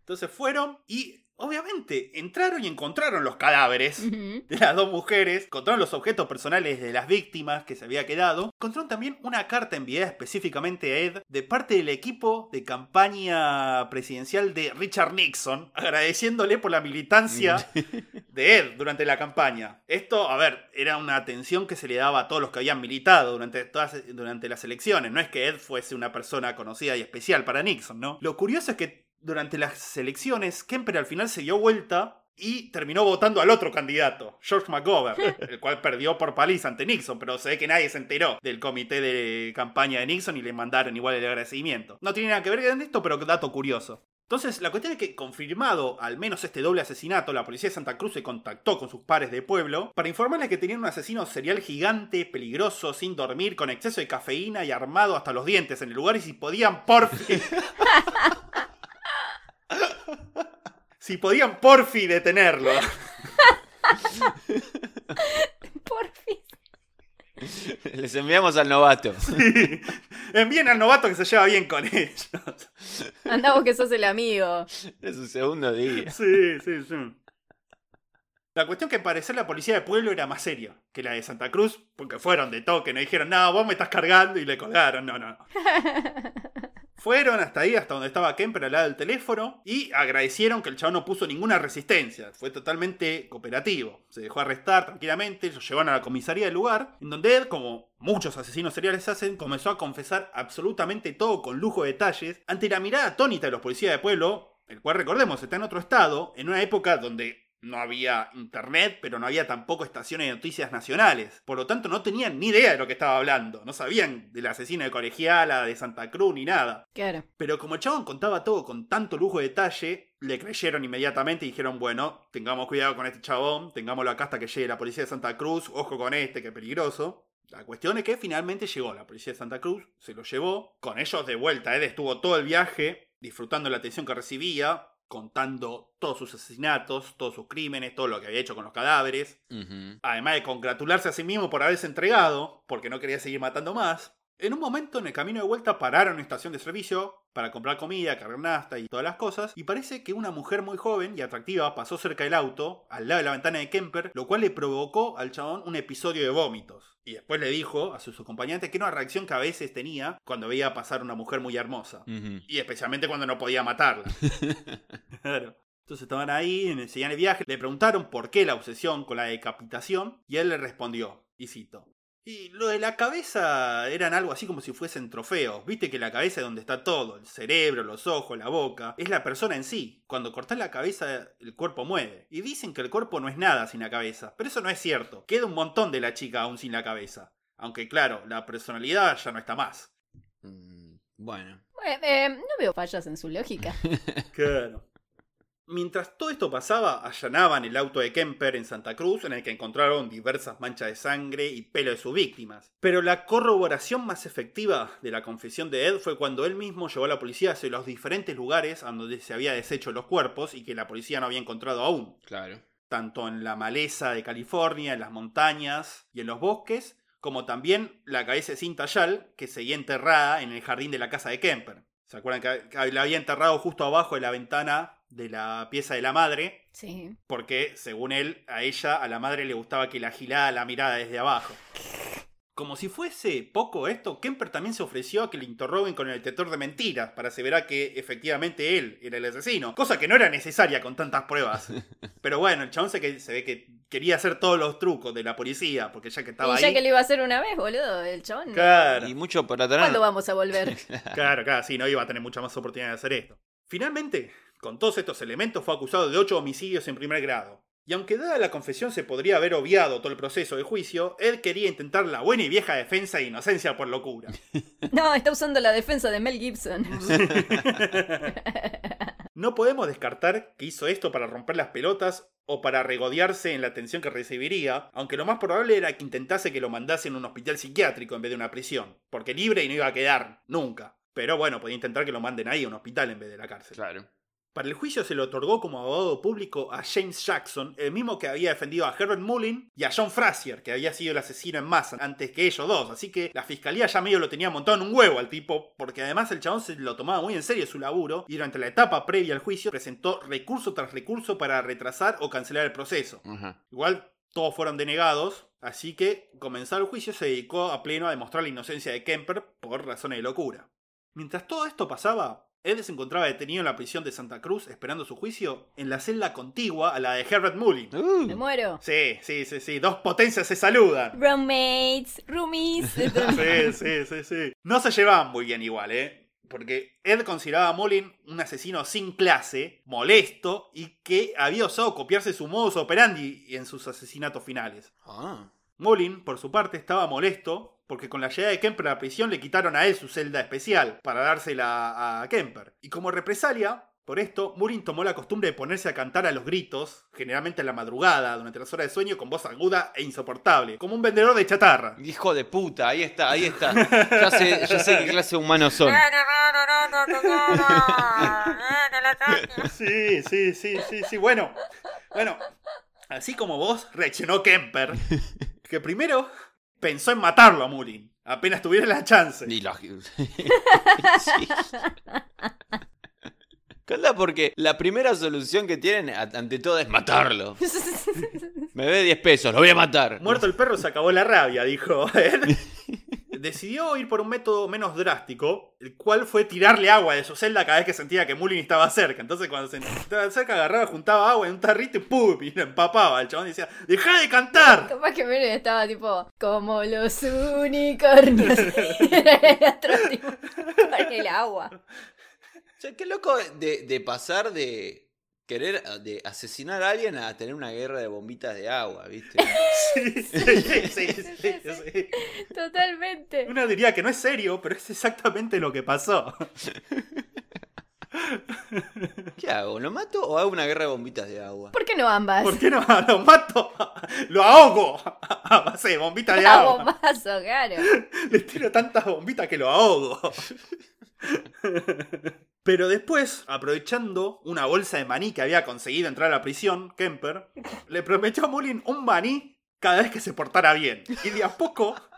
Entonces fueron y obviamente entraron y encontraron los cadáveres de las dos mujeres, encontraron los objetos personales de las víctimas que se había quedado, encontraron también una carta enviada específicamente a Ed de parte del equipo de campaña presidencial de Richard Nixon, agradeciéndole por la militancia de Ed durante la campaña. Esto, a ver, era una atención que se le daba a todos los que habían militado durante, todas, durante las elecciones. No es que Ed fuese una persona conocida y especial para Nixon, ¿no? Lo curioso es que durante las elecciones, Kemper al final se dio vuelta y terminó votando al otro candidato, George McGovern, el cual perdió por paliza ante Nixon, pero se ve que nadie se enteró del comité de campaña de Nixon y le mandaron igual el agradecimiento. No tiene nada que ver con esto, pero dato curioso. Entonces, la cuestión es que, confirmado al menos este doble asesinato, la policía de Santa Cruz se contactó con sus pares de pueblo para informarles que tenían un asesino serial gigante, peligroso, sin dormir, con exceso de cafeína y armado hasta los dientes en el lugar y si podían porfi. si podían porfi detenerlo. Por fin. Les enviamos al novato. Envíen al novato que se lleva bien con ellos. Anda vos que sos el amigo. Es su segundo día. Sí, sí, sí. La cuestión que parecer la policía de pueblo era más seria que la de Santa Cruz, porque fueron de toque, no dijeron, no, vos me estás cargando y le colgaron, no, no. Fueron hasta ahí, hasta donde estaba Kemper al lado del teléfono, y agradecieron que el chabón no puso ninguna resistencia. Fue totalmente cooperativo. Se dejó arrestar tranquilamente, lo llevaron a la comisaría del lugar, en donde Ed, como muchos asesinos seriales hacen, comenzó a confesar absolutamente todo con lujo de detalles, ante la mirada atónita de los policías de pueblo, el cual recordemos está en otro estado, en una época donde no había internet, pero no había tampoco estaciones de noticias nacionales. Por lo tanto, no tenían ni idea de lo que estaba hablando. No sabían del asesino de Colegiala, de Santa Cruz, ni nada. Claro. Pero como el chabón contaba todo con tanto lujo de detalle, le creyeron inmediatamente y dijeron, bueno, tengamos cuidado con este chabón, tengámoslo acá hasta que llegue la policía de Santa Cruz, ojo con este, que peligroso. La cuestión es que finalmente llegó la policía de Santa Cruz, se lo llevó, con ellos de vuelta, Ed estuvo todo el viaje disfrutando la atención que recibía, contando todos sus asesinatos, todos sus crímenes, todo lo que había hecho con los cadáveres. Además de congratularse a sí mismo por haberse entregado, porque no quería seguir matando más. En un momento en el camino de vuelta pararon en una estación de servicio para comprar comida, cargar nafta y todas las cosas, y parece que una mujer muy joven y atractiva pasó cerca del auto, al lado de la ventana de Kemper, lo cual le provocó al chabón un episodio de vómitos. Y después le dijo a sus acompañantes que era una reacción que a veces tenía cuando veía pasar una mujer muy hermosa. Y especialmente cuando no podía matarla. Claro. Entonces estaban ahí, en el señal de viaje, le preguntaron por qué la obsesión con la decapitación, y él le respondió, y cito. Y lo de la cabeza eran algo así como si fuesen trofeos. Viste que la cabeza es donde está todo, el cerebro, los ojos, la boca, es la persona en sí. Cuando cortás la cabeza, el cuerpo mueve. Y dicen que el cuerpo no es nada sin la cabeza, pero eso no es cierto. Queda un montón de la chica aún sin la cabeza. Aunque claro, la personalidad ya no está más. Mm, Bueno. Bueno, eh, no veo fallas en su lógica. Claro. Mientras todo esto pasaba, allanaban el auto de Kemper en Santa Cruz, en el que encontraron diversas manchas de sangre y pelo de sus víctimas. Pero la corroboración más efectiva de la confesión de Ed fue cuando él mismo llevó a la policía hacia los diferentes lugares a donde se había deshecho los cuerpos y que la policía no había encontrado aún. Claro. Tanto en la maleza de California, en las montañas y en los bosques, como también la cabeza de Cinta Yal, que seguía enterrada en el jardín de la casa de Kemper. ¿Se acuerdan que que la había enterrado justo abajo de la ventana de la pieza de la madre? Sí. Porque, según él, a ella, a la madre le gustaba que la gilara la mirada desde abajo. Como si fuese poco esto, Kemper también se ofreció a que le interroguen con el detector de mentiras para aseverar que efectivamente él era el asesino, cosa que no era necesaria con tantas pruebas. Pero bueno, el chabón se, que, se ve que quería hacer todos los trucos de la policía, porque ya que estaba y ya ahí... que lo iba a hacer una vez, boludo, el chabón. Claro, Y mucho para atrás. ¿Cuándo vamos a volver? claro, claro, sí, no iba a tener mucha más oportunidad de hacer esto. Finalmente, con todos estos elementos fue acusado de 8 homicidios en primer grado. Y aunque dada la confesión se podría haber obviado todo el proceso de juicio, él quería intentar la buena y vieja defensa de inocencia por locura. No, está usando la defensa de Mel Gibson. No podemos descartar que hizo esto para romper las pelotas o para regodearse en la atención que recibiría, aunque lo más probable era que intentase que lo mandasen a un hospital psiquiátrico en vez de una prisión, porque libre y no iba a quedar, nunca. Pero bueno, podía intentar que lo manden ahí a un hospital en vez de la cárcel. Claro. Para el juicio se le otorgó como abogado público a James Jackson, el mismo que había defendido a Herbert Mullin y a John Frazier, que había sido el asesino en masa antes que ellos dos. Así que la fiscalía ya medio lo tenía montado en un huevo al tipo, porque además el chabón se lo tomaba muy en serio su laburo y durante la etapa previa al juicio presentó recurso tras recurso para retrasar o cancelar el proceso. Igual todos fueron denegados, así que comenzado el juicio se dedicó a pleno a demostrar la inocencia de Kemper por razones de locura. Mientras todo esto pasaba, Ed se encontraba detenido en la prisión de Santa Cruz esperando su juicio en la celda contigua a la de Herbert Mullin. Uh, Me muero. Sí, sí, sí, sí, dos potencias se saludan. Roommates, roomies. Sí, sí, sí, sí. No se llevaban muy bien igual, ¿eh? Porque Ed consideraba a Mullin un asesino sin clase, molesto y que había osado copiarse su modus operandi en sus asesinatos finales. ah. Mullin, por su parte, estaba molesto porque con la llegada de Kemper a la prisión le quitaron a él su celda especial para dársela a Kemper. Y como represalia por esto, Mullin tomó la costumbre de ponerse a cantar a los gritos, generalmente en la madrugada, durante las horas de sueño, con voz aguda e insoportable, como un vendedor de chatarra. Hijo de puta, ahí está, ahí está. Ya sé, ya sé qué clase de humanos son. Sí, sí, sí, sí, sí. Bueno, bueno, así como vos, reaccionó Kemper, que primero pensó en matarlo a Mullin, apenas tuviera la chance. Y la- Sí. Calda porque la primera solución que tienen a- ante todo es matarlo. Me ve 10 pesos, lo voy a matar. Muerto el perro se acabó la rabia, dijo Ed. Decidió ir por un método menos drástico, el cual fue tirarle agua de su celda cada vez que sentía que Mullin estaba cerca. Entonces cuando se estaba cerca agarraba, juntaba agua en un tarrito y ¡pum! y lo empapaba. El chabón decía, ¡deja de cantar! Capaz que Mullin estaba tipo, como los unicornios. Y otro tipo, con el agua. O sea, qué loco de, de pasar de querer de asesinar a alguien a tener una guerra de bombitas de agua, ¿viste? Sí, sí, sí, sí, sí. Totalmente. Uno diría que no es serio, pero es exactamente lo que pasó. ¿Qué hago? ¿Lo mato o hago una guerra de bombitas de agua? ¿Por qué no ambas? ¿Por qué no lo mato? Lo ahogo a base de bombita de A agua. bombazo, claro. Le tiro tantas bombitas que lo ahogo. Pero después, aprovechando una bolsa de maní que había conseguido entrar a la prisión, Kemper, le prometió a Mullin un maní cada vez que se portara bien. Y de a poco.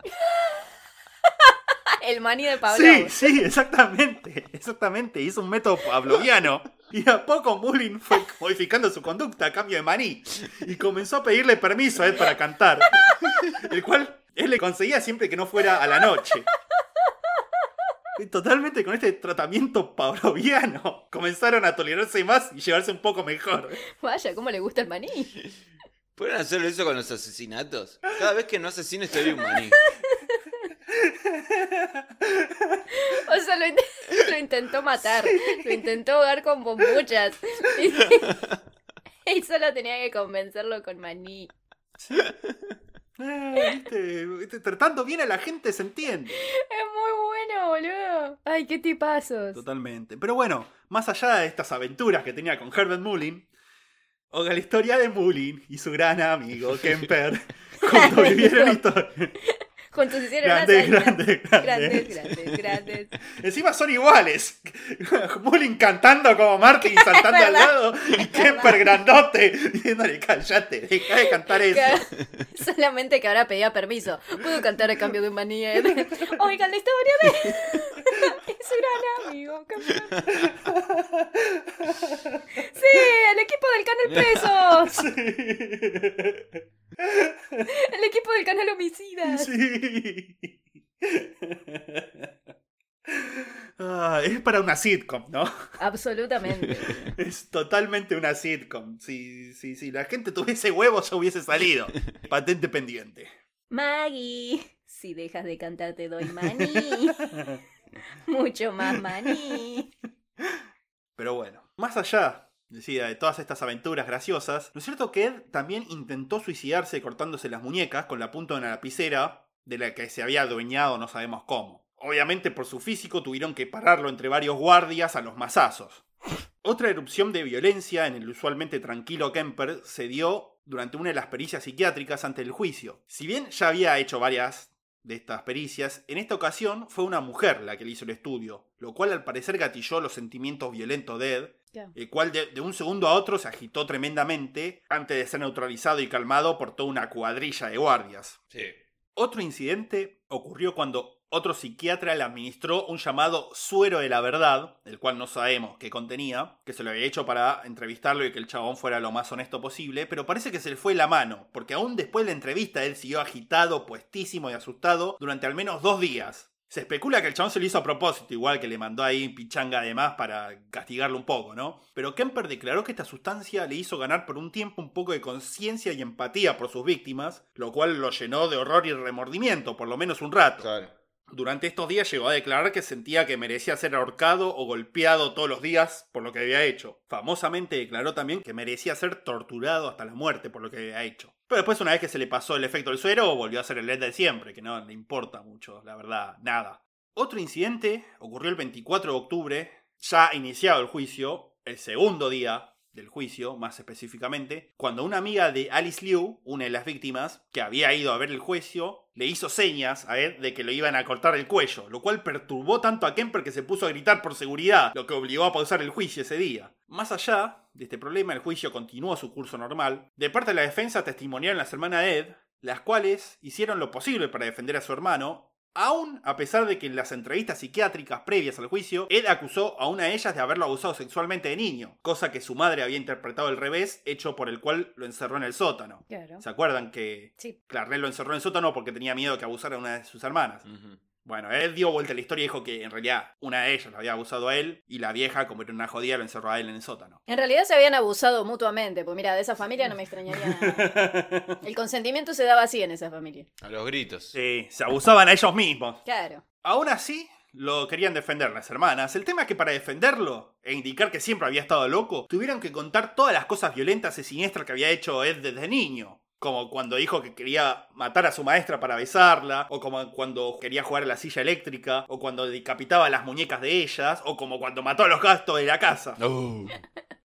El maní de Pablo. Sí, sí, exactamente. Exactamente. Hizo un método pavloviano. Y a poco Mullin fue modificando su conducta a cambio de maní. Y comenzó a pedirle permiso a él para cantar. El cual él le conseguía siempre que no fuera a la noche. Totalmente con este tratamiento pavloviano. Comenzaron a tolerarse más y llevarse un poco mejor. Vaya, ¿cómo le gusta el maní? ¿Pueden hacerlo eso con los asesinatos? Cada vez que no asesino estoy un maní. O sea, lo intentó matar. Lo intentó ahogar con bombuchas. Y, y solo tenía que convencerlo con maní. Eh, ¿viste? ¿Viste? Tratando bien a la gente se entiende. Es muy bueno, boludo. Ay, qué tipazos. Totalmente. Pero bueno, más allá de estas aventuras que tenía con Herbert Mullin, oiga la historia de Mullin y su gran amigo Kemper cuando vivieron historia. Juntos hicieron Grandes, una grandes, Grandes, grandes. grandes. Encima son iguales. Mullin cantando como Martin saltando al lado y Kemper grandote diciéndole callate, deja de cantar eso. Solamente que ahora pedía permiso. ¿Puedo cantar a cambio de un maní? Oigan la historia de... Es su gran amigo. campeón. Sí, el equipo del Canal Presos. El equipo del Canal Homicidas. Sí. Ah, es para una sitcom, ¿no? Absolutamente. Es totalmente una sitcom. Si, si, si la gente tuviese huevos ya hubiese salido. Patente pendiente. Maggie, si dejas de cantar te doy maní. Mucho más maní. Pero bueno, más allá decía, de todas estas aventuras graciosas, ¿no es cierto que Ed también intentó suicidarse cortándose las muñecas con la punta de una lapicera de la que se había adueñado no sabemos cómo? Obviamente por su físico tuvieron que pararlo entre varios guardias a los mazazos. Otra erupción de violencia en el usualmente tranquilo Kemper se dio durante una de las pericias psiquiátricas ante el juicio. Si bien ya había hecho varias de estas pericias, en esta ocasión fue una mujer la que le hizo el estudio, lo cual al parecer gatilló los sentimientos violentos de Ed, el cual de, de un segundo a otro se agitó tremendamente antes de ser neutralizado y calmado por toda una cuadrilla de guardias. Sí. Otro incidente ocurrió cuando otro psiquiatra le administró un llamado suero de la verdad, el cual no sabemos qué contenía, que se lo había hecho para entrevistarlo y que el chabón fuera lo más honesto posible, pero parece que se le fue la mano, porque aún después de la entrevista él siguió agitado, puestísimo y asustado durante al menos dos días. Se especula que el chabón se lo hizo a propósito, igual que le mandó ahí pichanga además para castigarlo un poco, ¿no? Pero Kemper declaró que esta sustancia le hizo ganar por un tiempo un poco de conciencia y empatía por sus víctimas, lo cual lo llenó de horror y remordimiento, por lo menos un rato. Claro. Durante estos días llegó a declarar que sentía que merecía ser ahorcado o golpeado todos los días por lo que había hecho. Famosamente declaró también que merecía ser torturado hasta la muerte por lo que había hecho. Pero después, una vez que se le pasó el efecto del suero, volvió a ser el Ed de siempre, que no le importa mucho, la verdad, nada. Otro incidente ocurrió el 24 de octubre, ya iniciado el juicio, el segundo día del juicio, más específicamente, cuando una amiga de Alice Liu, una de las víctimas, que había ido a ver el juicio, le hizo señas a Ed de que lo iban a cortar el cuello, lo cual perturbó tanto a Kemper que se puso a gritar por seguridad, lo que obligó a pausar el juicio ese día. Más allá de este problema, el juicio continuó su curso normal. De parte de la defensa testimoniaron las hermanas Ed, las cuales hicieron lo posible para defender a su hermano, Aún a pesar de que en las entrevistas psiquiátricas previas al juicio, Ed acusó a una de ellas de haberlo abusado sexualmente de niño, cosa que su madre había interpretado al revés, hecho por el cual lo encerró en el sótano. Claro. ¿Se acuerdan que Sí. Clarnell lo encerró en el sótano porque tenía miedo que abusara a una de sus hermanas? Bueno, él dio vuelta a la historia y dijo que en realidad una de ellas lo había abusado a él y la vieja, como era una jodida, lo encerró a él en el sótano. En realidad se habían abusado mutuamente, pues mira, de esa familia no me extrañaría nada. El consentimiento se daba así en esa familia. A los gritos. Sí, se abusaban a ellos mismos. Claro. Aún así, lo querían defender las hermanas. El tema es que para defenderlo e indicar que siempre había estado loco, tuvieron que contar todas las cosas violentas y siniestras que había hecho Ed desde niño. Como cuando dijo que quería matar a su maestra para besarla, o como cuando quería jugar a la silla eléctrica, o cuando decapitaba las muñecas de ellas, o como cuando mató a los gastos de la casa. Oh.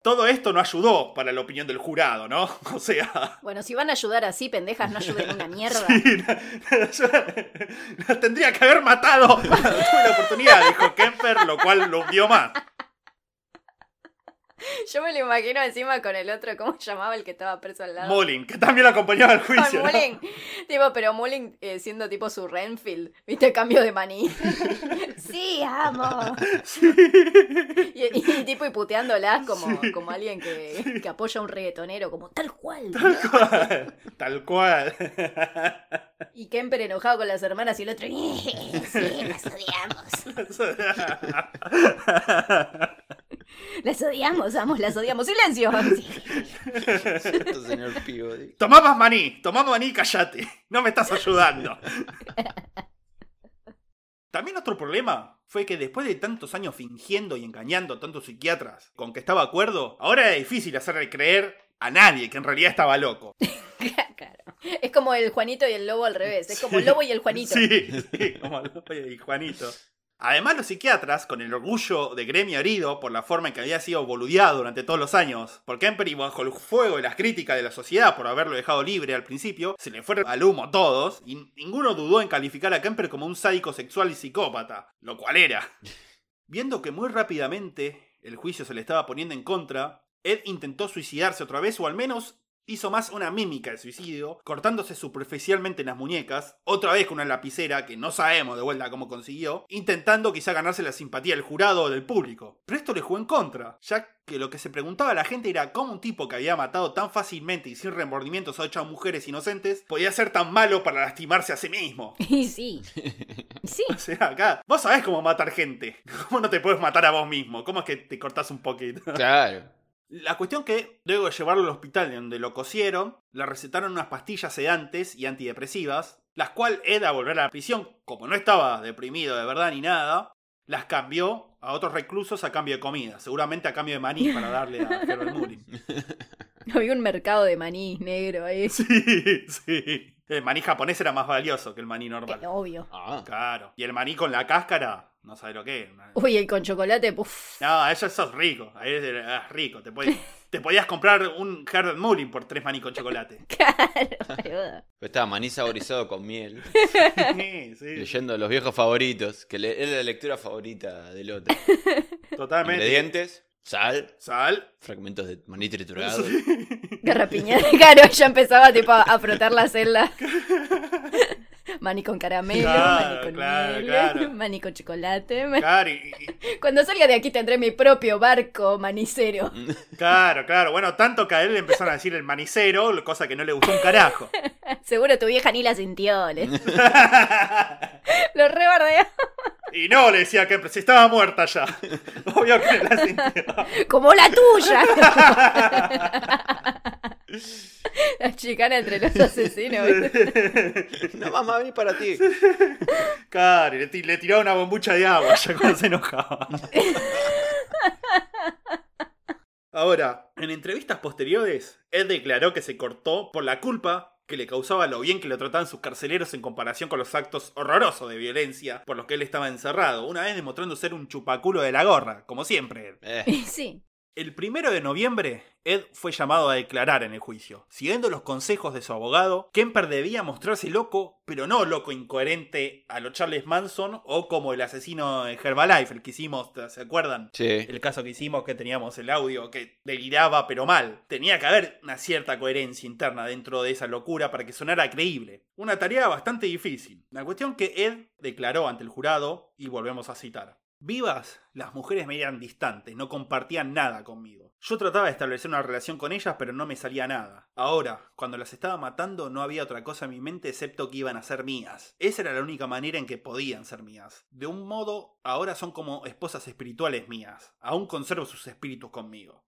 Todo esto no ayudó para la opinión del jurado, ¿no? O sea... Bueno, si van a ayudar así, pendejas, no ayuden una mierda. Sí, la tendría que haber matado cuando tuve la oportunidad, dijo Kemper, lo cual lo hundió más. Yo me lo imagino encima con el otro, ¿cómo se llamaba el que estaba preso al lado? Mullin, que también lo acompañaba al Con juicio. ¿no? Mullin. Tipo, pero Mullin eh, siendo tipo su Renfield, ¿viste? Cambio de maní. sí, amo. Y, y tipo y puteándolas como, como alguien que, que apoya a un reggaetonero, como tal cual. Tal cual. Tal cual. Y Kemper enojado con las hermanas y el otro. sí, las odiamos. Las odiamos, amos, las odiamos. ¡Silencio! Señor Peabody. Tomá más maní, tomá maní y callate. No me estás ayudando. También otro problema fue que después de tantos años fingiendo y engañando a tantos psiquiatras con que estaba de acuerdo, ahora era difícil hacerle creer a nadie que en realidad estaba loco. Claro. Es como el Juanito y el lobo al revés. Es como el lobo y el Juanito. Sí, sí, como Lope y Juanito. Además, los psiquiatras, con el orgullo de gremio herido por la forma en que había sido boludeado durante todos los años, por Kemper y bajo el fuego de las críticas de la sociedad por haberlo dejado libre al principio, se le fueron al humo todos, y ninguno dudó en calificar a Kemper como un sádico sexual y psicópata, lo cual era. Viendo que muy rápidamente el juicio se le estaba poniendo en contra, Ed intentó suicidarse otra vez, o al menos hizo más una mímica de suicidio, cortándose superficialmente las muñecas, otra vez con una lapicera que no sabemos de vuelta cómo consiguió, intentando quizá ganarse la simpatía del jurado o del público. Pero esto le jugó en contra, ya que lo que se preguntaba la gente era cómo un tipo que había matado tan fácilmente y sin remordimientos a ocho mujeres inocentes podía ser tan malo para lastimarse a sí mismo. Y sí. Sí. O sea, acá, vos sabés cómo matar gente. ¿Cómo no te puedes matar a vos mismo? ¿Cómo es que te cortás un poquito? Claro. La cuestión que, luego de llevarlo al hospital donde lo cosieron, le recetaron unas pastillas sedantes y antidepresivas, las cuales Ed, al volver a la prisión, como no estaba deprimido de verdad ni nada, las cambió a otros reclusos a cambio de comida, seguramente a cambio de maní para darle a Herbert Mullin. Había un mercado de maní negro ahí. Sí, sí. El maní japonés era más valioso que el maní normal. Obvio. Ah. Claro. Y el maní con la cáscara, no sabe lo que es. Uy, el con chocolate, puf. No, eso, eso es rico. Ahí es, es rico. Te, podías- te podías comprar un Herbert Mullin por tres maní con chocolate. Claro. Estaba maní saborizado con miel. Sí, sí. Leyendo los viejos favoritos. Que le- es la lectura favorita del otro. Totalmente. Ingredientes: sal, Sal. fragmentos de maní triturado. Garrapiñada. Claro, ya empezaba tipo a, a frotar la celda. Maní con caramelo, Claro, maní con claro, miel, claro. maní con chocolate. y- y- Cuando salga de aquí tendré mi propio barco manicero. claro, claro. Bueno, tanto que a él le empezaron a decir el manicero, cosa que no le gustó un carajo. Seguro tu vieja ni la sintió. le- Lo rebardea. Y no, le decía que si estaba muerta ya. Obvio que la sintió. Como la tuya. La chicana entre los asesinos. ¿viste? No, mamá, vení para ti. Claro, le, le tiraba una bombucha de agua ya cuando se enojaba. Ahora, en entrevistas posteriores, Ed declaró que se cortó por la culpa que le causaba lo bien que lo trataban sus carceleros en comparación con los actos horrorosos de violencia por los que él estaba encerrado, una vez demostrando ser un chupaculo de la gorra, como siempre. Eh, Sí. El primero de noviembre, Ed fue llamado a declarar en el juicio. Siguiendo los consejos de su abogado, Kemper debía mostrarse loco, pero no loco incoherente a lo Charles Manson o como el asesino de Herbalife, el que hicimos, ¿se acuerdan? sí. El caso que hicimos que teníamos el audio que deliraba pero mal. Tenía que haber una cierta coherencia interna dentro de esa locura para que sonara creíble. Una tarea bastante difícil. La cuestión que Ed declaró ante el jurado, y volvemos a citar. Vivas, las mujeres me eran distantes, no compartían nada conmigo. Yo trataba de establecer una relación con ellas, pero no me salía nada. Ahora, cuando las estaba matando, no había otra cosa en mi mente excepto que iban a ser mías. Esa era la única manera en que podían ser mías. De un modo, ahora son como esposas espirituales mías. Aún conservo sus espíritus conmigo.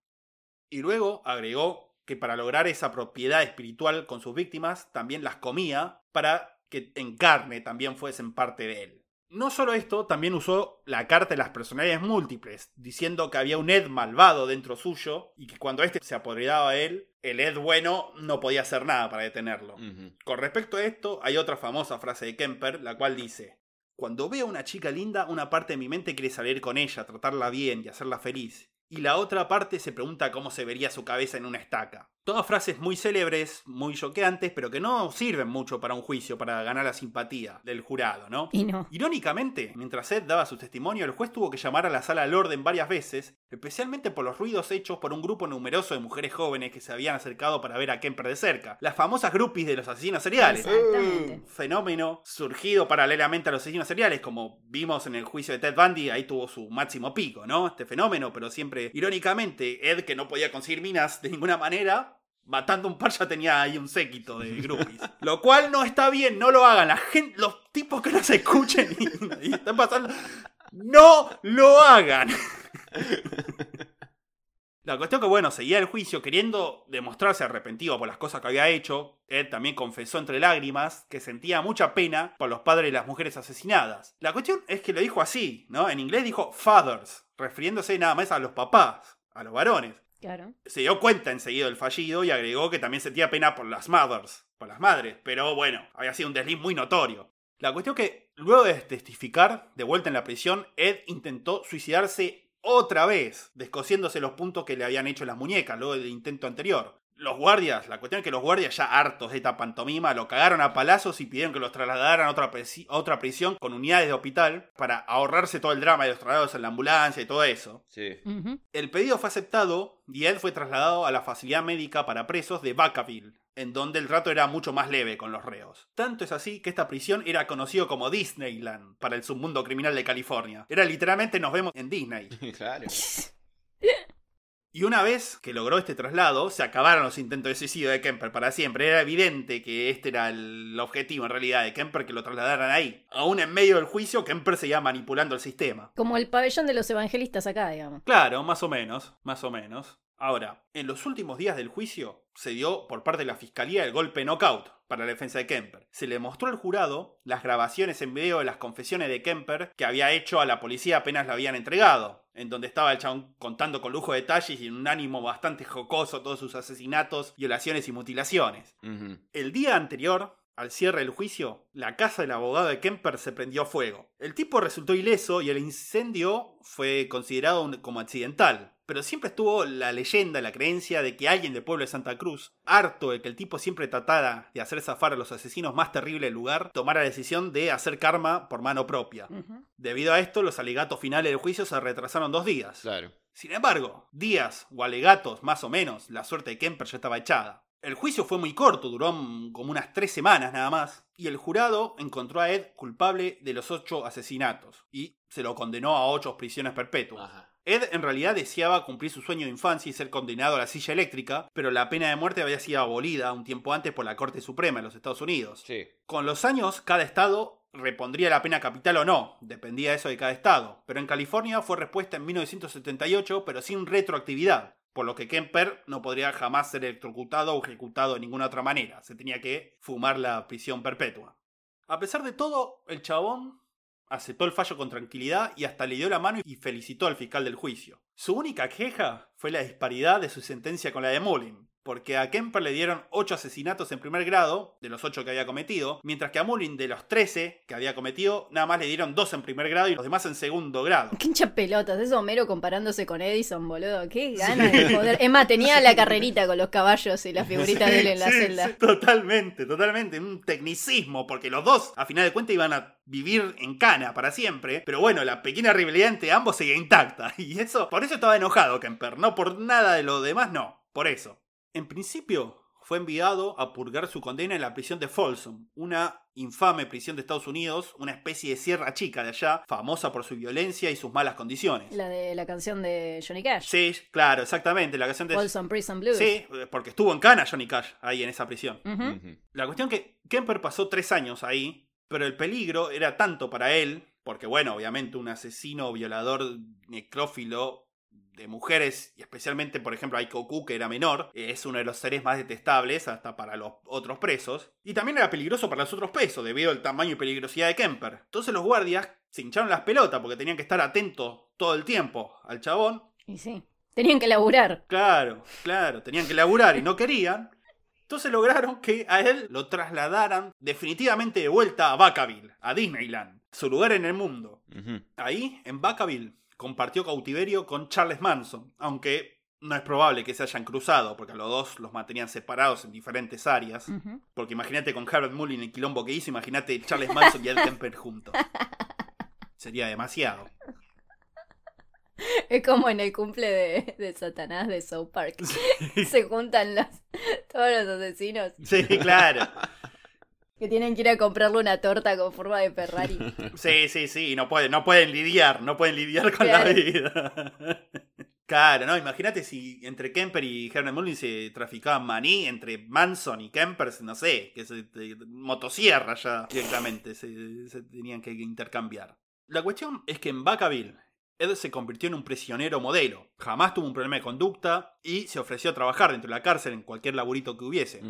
Y luego agregó que para lograr esa propiedad espiritual con sus víctimas, también las comía para que en carne también fuesen parte de él. No solo esto, también usó la carta de las personalidades múltiples, diciendo que había un Ed malvado dentro suyo y que cuando éste se apoderaba a él, el Ed bueno no podía hacer nada para detenerlo. Con respecto a esto, hay otra famosa frase de Kemper, la cual dice: Cuando veo a una chica linda, una parte de mi mente quiere salir con ella, tratarla bien y hacerla feliz. Y la otra parte se pregunta cómo se vería su cabeza en una estaca. Todas frases muy célebres, muy choqueantes, pero que no sirven mucho para un juicio, para ganar la simpatía del jurado, ¿no? Y no. Irónicamente, mientras Ed daba su testimonio, el juez tuvo que llamar a la sala al orden varias veces, especialmente por los ruidos hechos por un grupo numeroso de mujeres jóvenes que se habían acercado para ver a Kemper de cerca. Las famosas groupies de los asesinos seriales. Exactamente. Fenómeno surgido paralelamente a los asesinos seriales, como vimos en el juicio de Ted Bundy, ahí tuvo su máximo pico, ¿no? Este fenómeno, pero siempre irónicamente, Ed, que no podía conseguir minas de ninguna manera, matando un par ya tenía ahí un séquito de groupies. lo cual no está bien, no lo hagan. La gente, los tipos que nos escuchen y, están pasando, no lo hagan. La cuestión que, bueno, seguía el juicio queriendo demostrarse arrepentido por las cosas que había hecho. Él también confesó entre lágrimas que sentía mucha pena por los padres de las mujeres asesinadas. La cuestión es que lo dijo así, ¿no? En inglés dijo fathers, refiriéndose nada más a los papás, a los varones. Se dio cuenta enseguida del fallido y agregó que también sentía pena por las mothers, por las madres, pero bueno, había sido un desliz muy notorio. La cuestión que, luego de testificar, de vuelta en la prisión, Ed intentó suicidarse otra vez, descosiéndose los puntos que le habían hecho las muñecas luego del intento anterior. Los guardias, la cuestión es que los guardias ya hartos de esta pantomima lo cagaron a palazos y pidieron que los trasladaran a otra, presi- a otra prisión con unidades de hospital para ahorrarse todo el drama de los traslados en la ambulancia y todo eso. Sí. El pedido fue aceptado y Ed fue trasladado a la facilidad médica para presos de Vacaville, en donde el trato era mucho más leve con los reos. Tanto es así que esta prisión era conocido como Disneyland para el submundo criminal de California. Era literalmente nos vemos en Disney. claro. Y una vez que logró este traslado, se acabaron los intentos de suicidio de Kemper para siempre. Era evidente que este era el objetivo en realidad de Kemper, que lo trasladaran ahí. Aún en medio del juicio, Kemper seguía manipulando el sistema. Como el pabellón de los evangelistas acá, digamos. Claro, más o menos, más o menos. Ahora, en los últimos días del juicio se dio por parte de la fiscalía el golpe knockout para la defensa de Kemper. Se le mostró al jurado las grabaciones en video de las confesiones de Kemper que había hecho a la policía apenas la habían entregado, en donde estaba el chabón contando con lujo de detalles y en un ánimo bastante jocoso todos sus asesinatos, violaciones y mutilaciones. El día anterior, al cierre del juicio, la casa del abogado de Kemper se prendió fuego. El tipo resultó ileso y el incendio fue considerado como accidental. Pero siempre estuvo la leyenda, la creencia de que alguien del pueblo de Santa Cruz, harto de que el tipo siempre tratara de hacer zafar a los asesinos más terribles del lugar, tomara la decisión de hacer karma por mano propia. Debido a esto, los alegatos finales del juicio se retrasaron dos días. Claro. Sin embargo, días o alegatos más o menos, la suerte de Kemper ya estaba echada. El juicio fue muy corto, duró como unas tres semanas nada más, y el jurado encontró a Ed culpable de los ocho asesinatos y se lo condenó a ocho prisiones perpetuas. Ajá. Ed en realidad deseaba cumplir su sueño de infancia y ser condenado a la silla eléctrica, pero la pena de muerte había sido abolida un tiempo antes por la Corte Suprema de los Estados Unidos. Sí. Con los años, cada estado repondría la pena capital o no, dependía eso de cada estado. Pero en California fue respuesta en 1978, pero sin retroactividad, por lo que Kemper no podría jamás ser electrocutado o ejecutado de ninguna otra manera, se tenía que fumar la prisión perpetua. A pesar de todo, el chabón aceptó el fallo con tranquilidad y hasta le dio la mano y felicitó al fiscal del juicio. Su única queja fue la disparidad de su sentencia con la de Mullin, porque a Kemper le dieron 8 asesinatos en primer grado, de los 8 que había cometido, mientras que a Mullin de los 13 que había cometido, nada más le dieron 2 en primer grado y los demás en segundo grado. Qué hincha pelotas, es Homero comparándose con Edison, boludo. Qué ganas de joder. Es más, tenía la carrerita con los caballos y las figuritas de él en la Sí, celda. sí, totalmente, totalmente. Un tecnicismo, porque los dos, a final de cuentas, iban a vivir en cana para siempre. Pero bueno, la pequeña rivalidad entre ambos seguía intacta. Y eso, por eso estaba enojado Kemper. No por nada de lo demás, no. Por eso. En principio, fue enviado a purgar su condena en la prisión de Folsom, una infame prisión de Estados Unidos, una especie de sierra chica de allá, famosa por su violencia y sus malas condiciones. La de la canción de Johnny Cash. Sí, claro, exactamente, la canción de... Folsom Prison Blues. Sí, porque estuvo en cana Johnny Cash ahí en esa prisión. La cuestión que Kemper pasó tres años ahí, pero el peligro era tanto para él, porque bueno, obviamente un asesino, violador, necrófilo de mujeres, y especialmente, por ejemplo, Aiko que era menor, es uno de los seres más detestables hasta para los otros presos, y también era peligroso para los otros presos, debido al tamaño y peligrosidad de Kemper. Entonces los guardias se hincharon las pelotas porque tenían que estar atentos todo el tiempo al chabón, Y sí. Tenían que laburar. Claro, claro, tenían que laburar y no querían. Entonces lograron que a él lo trasladaran definitivamente de vuelta a Vacaville, a Disneyland, su lugar en el mundo. Ahí, en Vacaville, compartió cautiverio con Charles Manson, aunque no es probable que se hayan cruzado, porque a los dos los mantenían separados en diferentes áreas. Porque imagínate con Harold Mullin el quilombo que hizo, imagínate Charles Manson y Ed Kemper juntos. Sería demasiado. Es como en el cumple de, de Satanás de South Park. Se juntan los, todos los asesinos Sí, claro. Que tienen que ir a comprarle una torta con forma de Ferrari. Sí, sí, sí, no pueden, no pueden lidiar, no pueden lidiar con la vida. Claro, no, imagínate si entre Kemper y Herman Mullin se traficaban maní, entre Manson y Kemper, no sé, que se te- motosierra ya directamente, se, se tenían que intercambiar. La cuestión es que en Vacaville, Ed se convirtió en un prisionero modelo. Jamás tuvo un problema de conducta y se ofreció a trabajar dentro de la cárcel en cualquier laburito que hubiese.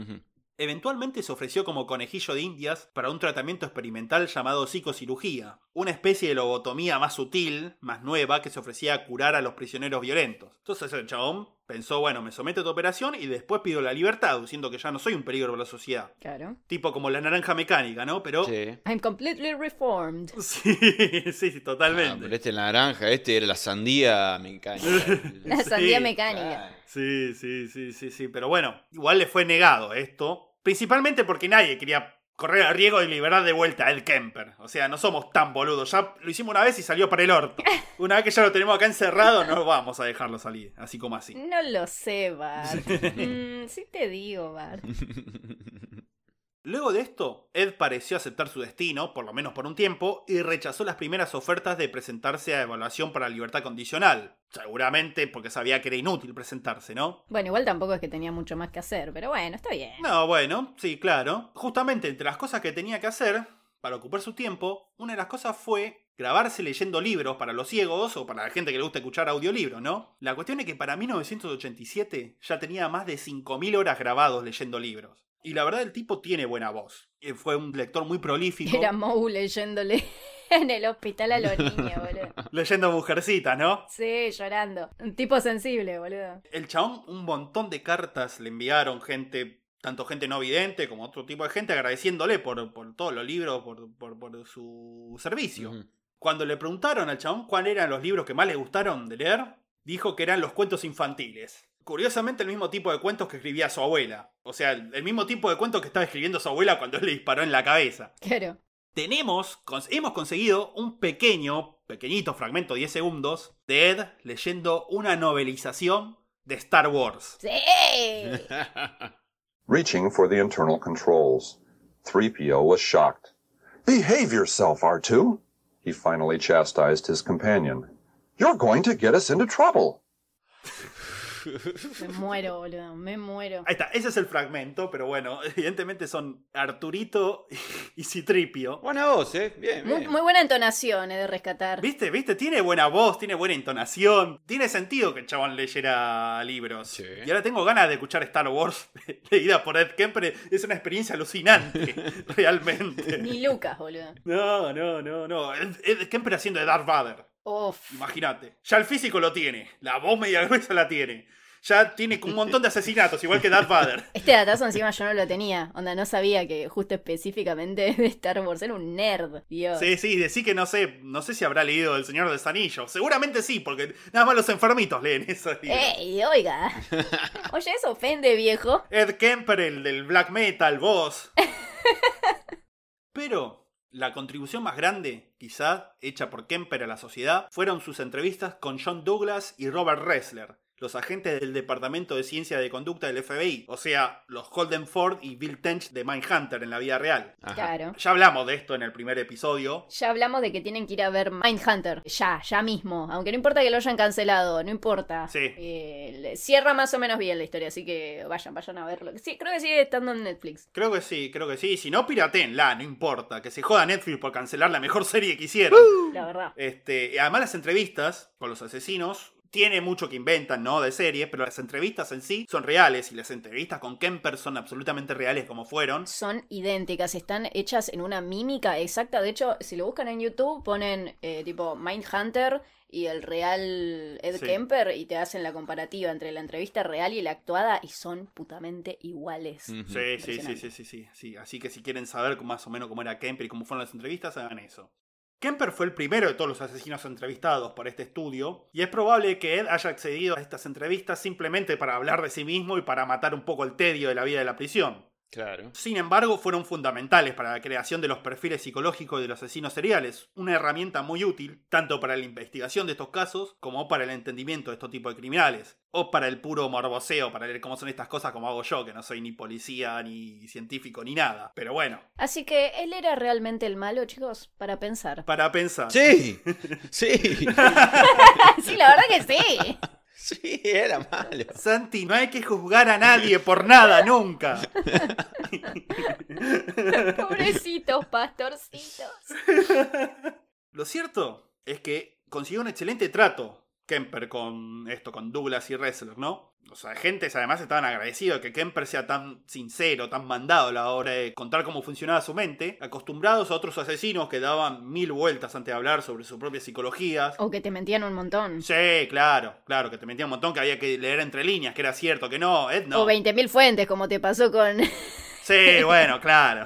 Eventualmente se ofreció como conejillo de indias para un tratamiento experimental llamado psicocirugía, una especie de lobotomía más sutil, más nueva, que se ofrecía a curar a los prisioneros violentos. Entonces el chabón pensó, bueno, me someto a tu operación y después pido la libertad, diciendo que ya no soy un peligro para la sociedad. Claro. Tipo como la naranja mecánica, ¿no? Pero... Sí. I'm completely reformed. Sí, sí, sí, Ah, totalmente. pero este es la naranja, este era la sandía mecánica. La Sí, sandía mecánica. Sí, sí, sí, sí, sí. Pero bueno, igual le fue negado esto. Principalmente porque nadie quería correr el riesgo de liberar de vuelta a Ed Kemper. O sea, no somos tan boludos. Ya lo hicimos una vez y salió para el orto. Una vez que ya lo tenemos acá encerrado, no vamos a dejarlo salir. Así como así. No lo sé, Bart. Mm, sí te digo, Bart. Luego de esto, Ed pareció aceptar su destino, por lo menos por un tiempo, y rechazó las primeras ofertas de presentarse a evaluación para libertad condicional. Seguramente porque sabía que era inútil presentarse, ¿no? Bueno, igual tampoco es que tenía mucho más que hacer, pero bueno, está bien. No, bueno, sí, claro. Justamente entre las cosas que tenía que hacer para ocupar su tiempo, una de las cosas fue grabarse leyendo libros para los ciegos o para la gente que le gusta escuchar audiolibros, ¿no? La cuestión es que para 1987 ya tenía más de 5.000 horas grabados leyendo libros. Y la verdad el tipo tiene buena voz. Eh, Fue un lector muy prolífico. Era Moe leyéndole en el hospital a los niños, boludo. Leyendo Mujercitas, ¿no? Sí, llorando. Un tipo sensible, boludo. El chabón, un montón de cartas le enviaron gente, tanto gente no vidente como otro tipo de gente, agradeciéndole por, por todos los libros, por, por- por su servicio. Cuando le preguntaron al chabón cuáles eran los libros que más le gustaron de leer, dijo que eran los cuentos infantiles. Curiosamente el mismo tipo de cuentos que escribía su abuela. O sea, el mismo tipo de cuentos que estaba escribiendo su abuela cuando él le disparó en la cabeza. Claro. Tenemos, cons- hemos conseguido un pequeño, pequeñito fragmento, 10 segundos, de Ed leyendo una novelización de Star Wars. ¡Sí! Reaching for the internal controls. 3PO was shocked. Behave yourself, R2. He finally chastised his companion. You're going to get us into trouble. Me muero, boludo. Me muero. Ahí está, ese es el fragmento, pero bueno, evidentemente son Arturito y Citripio. Buena voz, ¿eh? Bien, Muy, bien. muy buena entonación, eh, de rescatar. ¿Viste? ¿Viste? Tiene buena voz, tiene buena entonación. Tiene sentido que el chabón leyera libros. Sí. Y ahora tengo ganas de escuchar Star Wars leída por Ed Kemper. Es una experiencia alucinante, realmente. Ni Lucas, boludo. No, no, no, no. Ed, Ed Kemper haciendo de Darth Vader. Imagínate. Ya el físico lo tiene. La voz media gruesa la tiene. Ya tiene un montón de asesinatos, igual que Darth Vader. Este datazo encima yo no lo tenía. Onda, no sabía que justo específicamente de Star Wars era un nerd. Dios. Sí, sí, decí que no sé, no sé si habrá leído El Señor de los Anillos. Seguramente sí, porque nada más los enfermitos leen libros. ¡Ey, oiga! Oye, eso ofende, viejo. Ed Kemper, el del black metal, vos. Pero la contribución más grande, quizá, hecha por Kemper a la sociedad, fueron sus entrevistas con John Douglas y Robert Ressler, los agentes del Departamento de Ciencia de Conducta del FBI, o sea, los Holden Ford y Bill Tench de Mindhunter en la vida real. Ajá. Claro. Ya hablamos de esto en el primer episodio. Ya hablamos de que tienen que ir a ver Mindhunter. Ya, ya mismo. Aunque no importa que lo hayan cancelado, no importa. Sí. Eh, le- cierra más o menos bien la historia, así que vayan, vayan a verlo. Sí, creo que sigue estando en Netflix. Creo que sí, creo que sí. Si no, piratenla, no importa. Que se joda Netflix por cancelar la mejor serie que hicieron. La verdad. Este, además las entrevistas con los asesinos tiene mucho que inventan, ¿no? De serie, pero las entrevistas en sí son reales y las entrevistas con Kemper son absolutamente reales como fueron. Son idénticas, están hechas en una mímica exacta. De hecho, si lo buscan en YouTube, ponen eh, tipo Mindhunter y el real Ed Sí. Kemper y te hacen la comparativa entre la entrevista real y la actuada y son putamente iguales. Sí, sí, sí, sí, sí, sí, sí. Así que si quieren saber más o menos cómo era Kemper y cómo fueron las entrevistas, hagan eso. Kemper fue el primero de todos los asesinos entrevistados por este estudio, y es probable que Ed haya accedido a estas entrevistas simplemente para hablar de sí mismo y para matar un poco el tedio de la vida de la prisión. Claro. Sin embargo, fueron fundamentales para la creación de los perfiles psicológicos de los asesinos seriales, una herramienta muy útil tanto para la investigación de estos casos como para el entendimiento de estos tipos de criminales, o para el puro morboseo, para ver cómo son estas cosas como hago yo, que no soy ni policía, ni científico, ni nada. Pero bueno, Así que él era realmente el malo, chicos, para pensar. para pensar. Sí, sí, sí, la verdad que sí. sí, era malo. Santi, no hay que juzgar a nadie por nada, nunca. Pobrecitos pastorcitos. Lo cierto es que consiguió un excelente trato Kemper con esto, con Douglas y Wrestler, ¿no? Los agentes además estaban agradecidos de que Kemper sea tan sincero, tan mandado a la hora de contar cómo funcionaba su mente, acostumbrados a otros asesinos que daban mil vueltas antes de hablar sobre sus propias psicologías. O que te mentían un montón. Sí, claro, claro, que te metía un montón, que había que leer entre líneas, que era cierto, que no, Ed no. O 20.000 fuentes, como te pasó con. Sí, bueno, claro.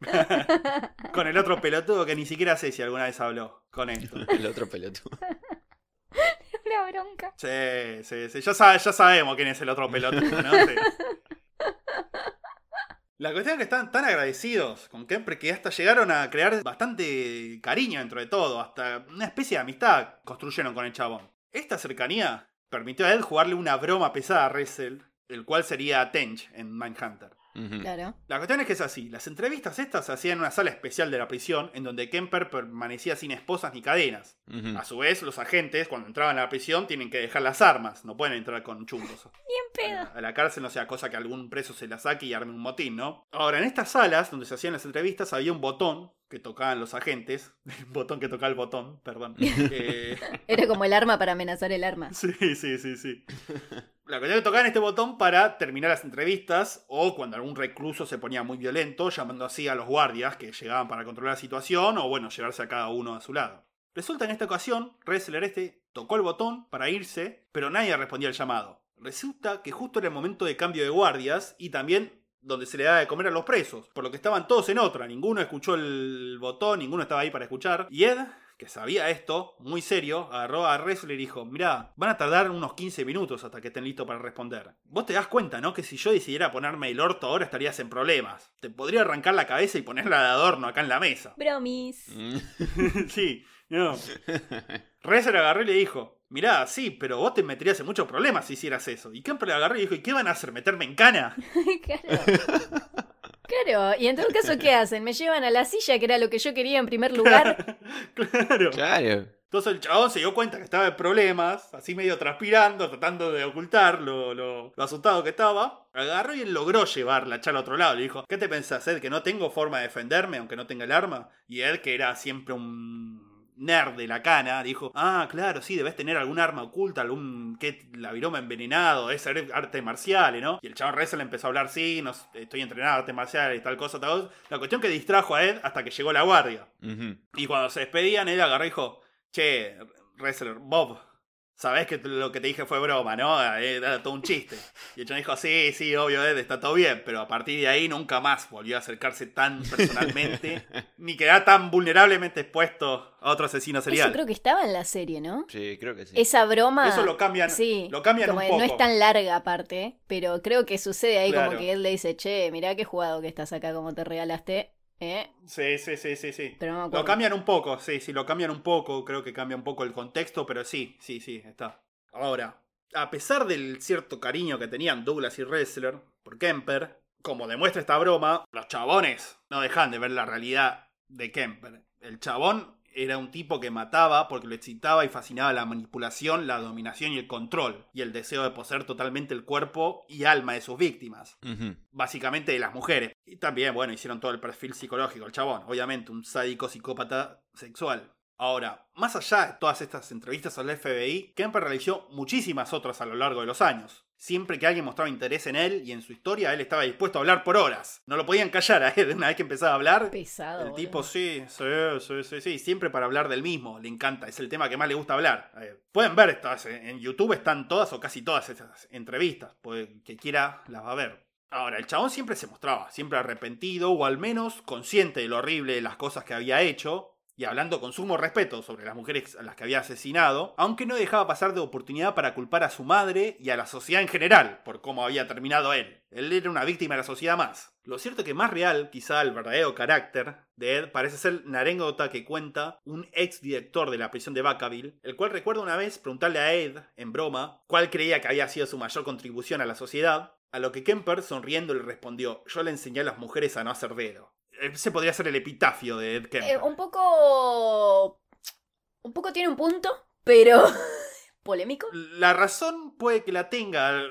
con el otro pelotudo que ni siquiera sé si alguna vez habló con esto. El otro pelotudo. La bronca. Sí, sí, sí. Ya, sabe- ya sabemos quién es el otro pelotudo, ¿no? Sí. La cuestión es que están tan agradecidos con Kemper que hasta llegaron a crear bastante cariño dentro de todo. Hasta una especie de amistad construyeron con el chabón. Esta cercanía permitió a él jugarle una broma pesada a Russell, el cual sería Tench en Mindhunter. Claro. La cuestión es que es así. Las entrevistas estas se hacían en una sala especial de la prisión, en donde Kemper permanecía sin esposas ni cadenas. A su vez, los agentes, cuando entraban a la prisión, tienen que dejar las armas, no pueden entrar con chungos. Bien A pedo. la, a la cárcel no sea cosa que algún preso se la saque y arme un motín, ¿no? Ahora, en estas salas donde se hacían las entrevistas había un botón que tocaban los agentes. Un botón que tocaba el botón, perdón. Eh, Era como el arma para amenazar el arma. sí, sí, sí, sí. La cuestión es que tocaban este botón para terminar las entrevistas o cuando algún recluso se ponía muy violento, llamando así a los guardias que llegaban para controlar la situación o, bueno, llevarse a cada uno a su lado. Resulta en esta ocasión, Ressler este tocó el botón para irse, pero nadie respondía al llamado. Resulta que justo era el momento de cambio de guardias y también donde se le da de comer a los presos, por lo que estaban todos en otra, ninguno escuchó el botón, ninguno estaba ahí para escuchar. Y Ed, que sabía esto, muy serio, agarró a Ressler y dijo, mirá, van a tardar unos 15 minutos hasta que estén listos para responder. Vos te das cuenta, ¿no? Que si yo decidiera ponerme el orto ahora estarías en problemas. Te podría arrancar la cabeza y ponerla de adorno acá en la mesa. Bromis. Sí, no. Rezer agarró y le dijo, mirá, sí, pero vos te meterías en muchos problemas si hicieras eso. Y Kemper le agarró y dijo, ¿y qué van a hacer? ¿Meterme en cana? claro. Claro, y en todo caso, ¿qué hacen? Me llevan a la silla, que era lo que yo quería en primer lugar. claro. Claro. Entonces el chabón se dio cuenta que estaba en problemas, así medio transpirando, tratando de ocultar lo, lo- lo asustado que estaba. Agarró y él logró llevar la charla a otro lado. Le dijo, ¿qué te pensás, Ed? ¿Que no tengo forma de defenderme aunque no tenga el arma? Y Ed, que era siempre un nerd de la cana, dijo, ah, claro, sí, debes tener algún arma oculta, algún que la viroma envenenado, es arte marciales, ¿no? Y el chabón Reza le empezó a hablar, sí, no, estoy entrenado en artes marciales y tal cosa, tal cosa. La cuestión que distrajo a Ed hasta que llegó la guardia. Y cuando se despedían, él agarró y dijo, che, Wrestler, Bob, sabés que lo que te dije fue broma, ¿no? Eh, Era todo un chiste. Y el chabón dijo, sí, sí, obvio, Ed, está todo bien, pero a partir de ahí nunca más volvió a acercarse tan personalmente, ni quedar tan vulnerablemente expuesto a otro asesino Eso serial. creo que estaba en la serie, ¿no? Sí, creo que sí. Esa broma. Eso lo cambian- Sí, lo cambian como un que No poco. es tan larga aparte, pero creo que sucede ahí Claro. como que él le dice, che, mirá qué jugado que estás acá, como te regalaste. ¿Eh? Sí, sí, sí, sí, sí. Pero no me Lo cambian un poco, sí, sí, lo cambian un poco, creo que cambia un poco el contexto, pero sí, sí, sí, está. Ahora, A pesar del cierto cariño que tenían Douglas y Ressler por Kemper, como demuestra esta broma, los chabones no dejan de ver la realidad de Kemper. El chabón era un tipo que mataba porque lo excitaba y fascinaba la manipulación, la dominación y el control, y el deseo de poseer totalmente el cuerpo y alma de sus víctimas, básicamente de las mujeres. Y también, bueno, hicieron todo el perfil psicológico, el chabón, obviamente un sádico psicópata sexual. Ahora, más allá de todas estas entrevistas al FBI, Kemper realizó muchísimas otras a lo largo de los años. Siempre que alguien mostraba interés en él y en su historia, él estaba dispuesto a hablar por horas. No lo podían callar a él una vez que empezaba a hablar. Pesado. El boludo. tipo, sí, sí, sí, sí, sí, siempre para hablar del mismo, le encanta, es el tema que más le gusta hablar. Eh, pueden ver estas, eh, en YouTube están todas o casi todas esas entrevistas, pues que quiera las va a ver. Ahora, el chabón siempre se mostraba, siempre arrepentido o al menos consciente de lo horrible de las cosas que había hecho, y hablando con sumo respeto sobre las mujeres a las que había asesinado, aunque no dejaba pasar de oportunidad para culpar a su madre y a la sociedad en general por cómo había terminado él. Él era una víctima de la sociedad más. Lo cierto que más real, quizá el verdadero carácter de Ed, parece ser una anécdota que cuenta un ex director de la prisión de Vacaville, el cual recuerda una vez preguntarle a Ed, en broma, cuál creía que había sido su mayor contribución a la sociedad, a lo que Kemper, sonriendo, le respondió, yo le enseñé a las mujeres a no hacer dedo. Ese podría ser el epitafio de Ed Kemper. Eh, un poco. Un poco tiene un punto, pero. polémico. La razón puede que la tenga.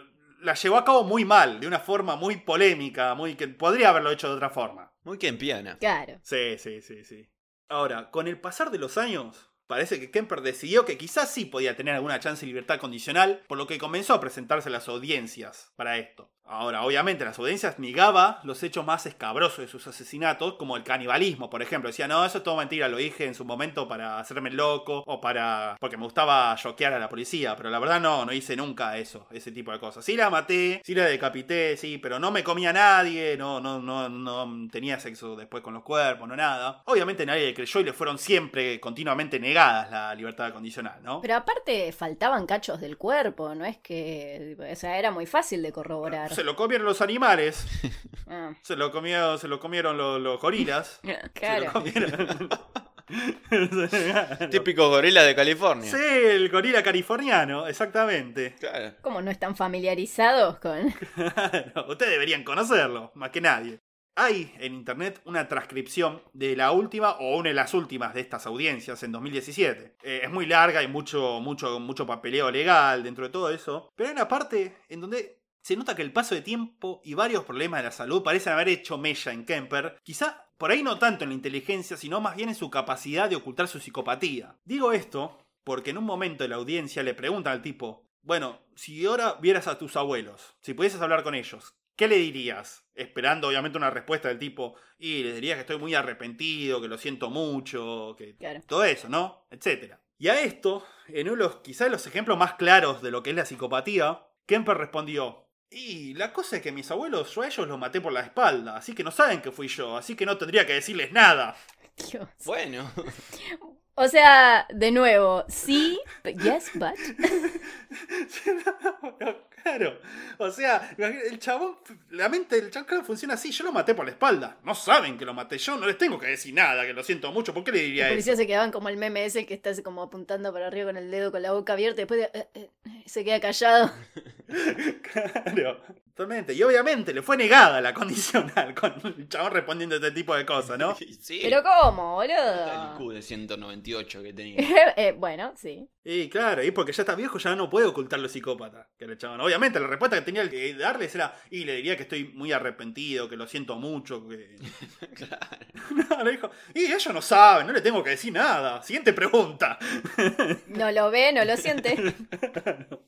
La llevó a cabo muy mal, de una forma muy polémica, muy que podría haberlo hecho de otra forma. Muy kempiana. Claro. Sí, sí, sí, sí. Ahora, con el pasar de los años, parece que Kemper decidió que quizás sí podía tener alguna chance de libertad condicional, por lo que comenzó a presentarse a las audiencias para esto. Ahora, obviamente, las audiencias negaba los hechos más escabrosos de sus asesinatos, como el canibalismo, por ejemplo. Decía, no, eso es todo mentira, lo dije en su momento para hacerme loco o para. porque me gustaba choquear a la policía, pero la verdad no, no hice nunca eso, ese tipo de cosas. Sí la maté, sí la decapité, sí, pero no me comía a nadie, no, no, no, no tenía sexo después con los cuerpos, no nada. Obviamente nadie le creyó y le fueron siempre continuamente negadas la libertad condicional, ¿no? Pero aparte faltaban cachos del cuerpo, no es que. O sea, era muy fácil de corroborar. Se lo comieron los animales, se lo, comió, se lo comieron los, los gorilas. Se lo claro. comieron. Típicos gorilas de California. Sí, el gorila californiano, exactamente. Claro. ¿Cómo no están familiarizados con.? Claro, Ustedes deberían conocerlo, más que nadie. Hay en internet una transcripción de la última o una de las últimas de estas audiencias en 2017. Eh, es muy larga y mucho, mucho, mucho papeleo legal dentro de todo eso. Pero hay una parte en donde se nota que el paso de tiempo y varios problemas de la salud parecen haber hecho mella en Kemper. Quizá por ahí no tanto en la inteligencia, sino más bien en su capacidad de ocultar su psicopatía. Digo esto porque en un momento de la audiencia le preguntan al tipo, bueno, si ahora vieras a tus abuelos, si pudieses hablar con ellos, ¿qué le dirías? Esperando obviamente una respuesta del tipo, y le dirías que estoy muy arrepentido, que lo siento mucho, que Claro. todo eso, ¿no? Etcétera. Y a esto, en uno de los quizás los ejemplos más claros de lo que es la psicopatía, Kemper respondió, y la cosa es que mis abuelos, yo a ellos los maté por la espalda, así que no saben que fui yo, así que no tendría que decirles nada. Dios. Bueno. O sea, de nuevo, sí, but yes, but. claro. O sea, el chabón, la mente del chabón claro, funciona así. Yo lo maté por la espalda. No saben que lo maté yo, no les tengo que decir nada, que lo siento mucho. ¿Por qué le Los diría eso? policías se quedaban como el meme ese que está así como apuntando para arriba con el dedo con la boca abierta y después de- eh, eh, se queda callado. Claro, totalmente. Y obviamente le fue negada la condicional con el chabón respondiendo este tipo de cosas, ¿no? Sí. Pero ¿cómo, el boludo? Q de 198 que tenía. Eh, bueno, sí. Y claro, y porque ya está viejo, ya no puede ocultar lo psicópata que el chabón. Obviamente, la respuesta que tenía que darles era, y le diría que estoy muy arrepentido, que lo siento mucho, que... Claro. No, le dijo, y ellos no saben, no le tengo que decir nada. Siguiente pregunta. No lo ve, no lo siente.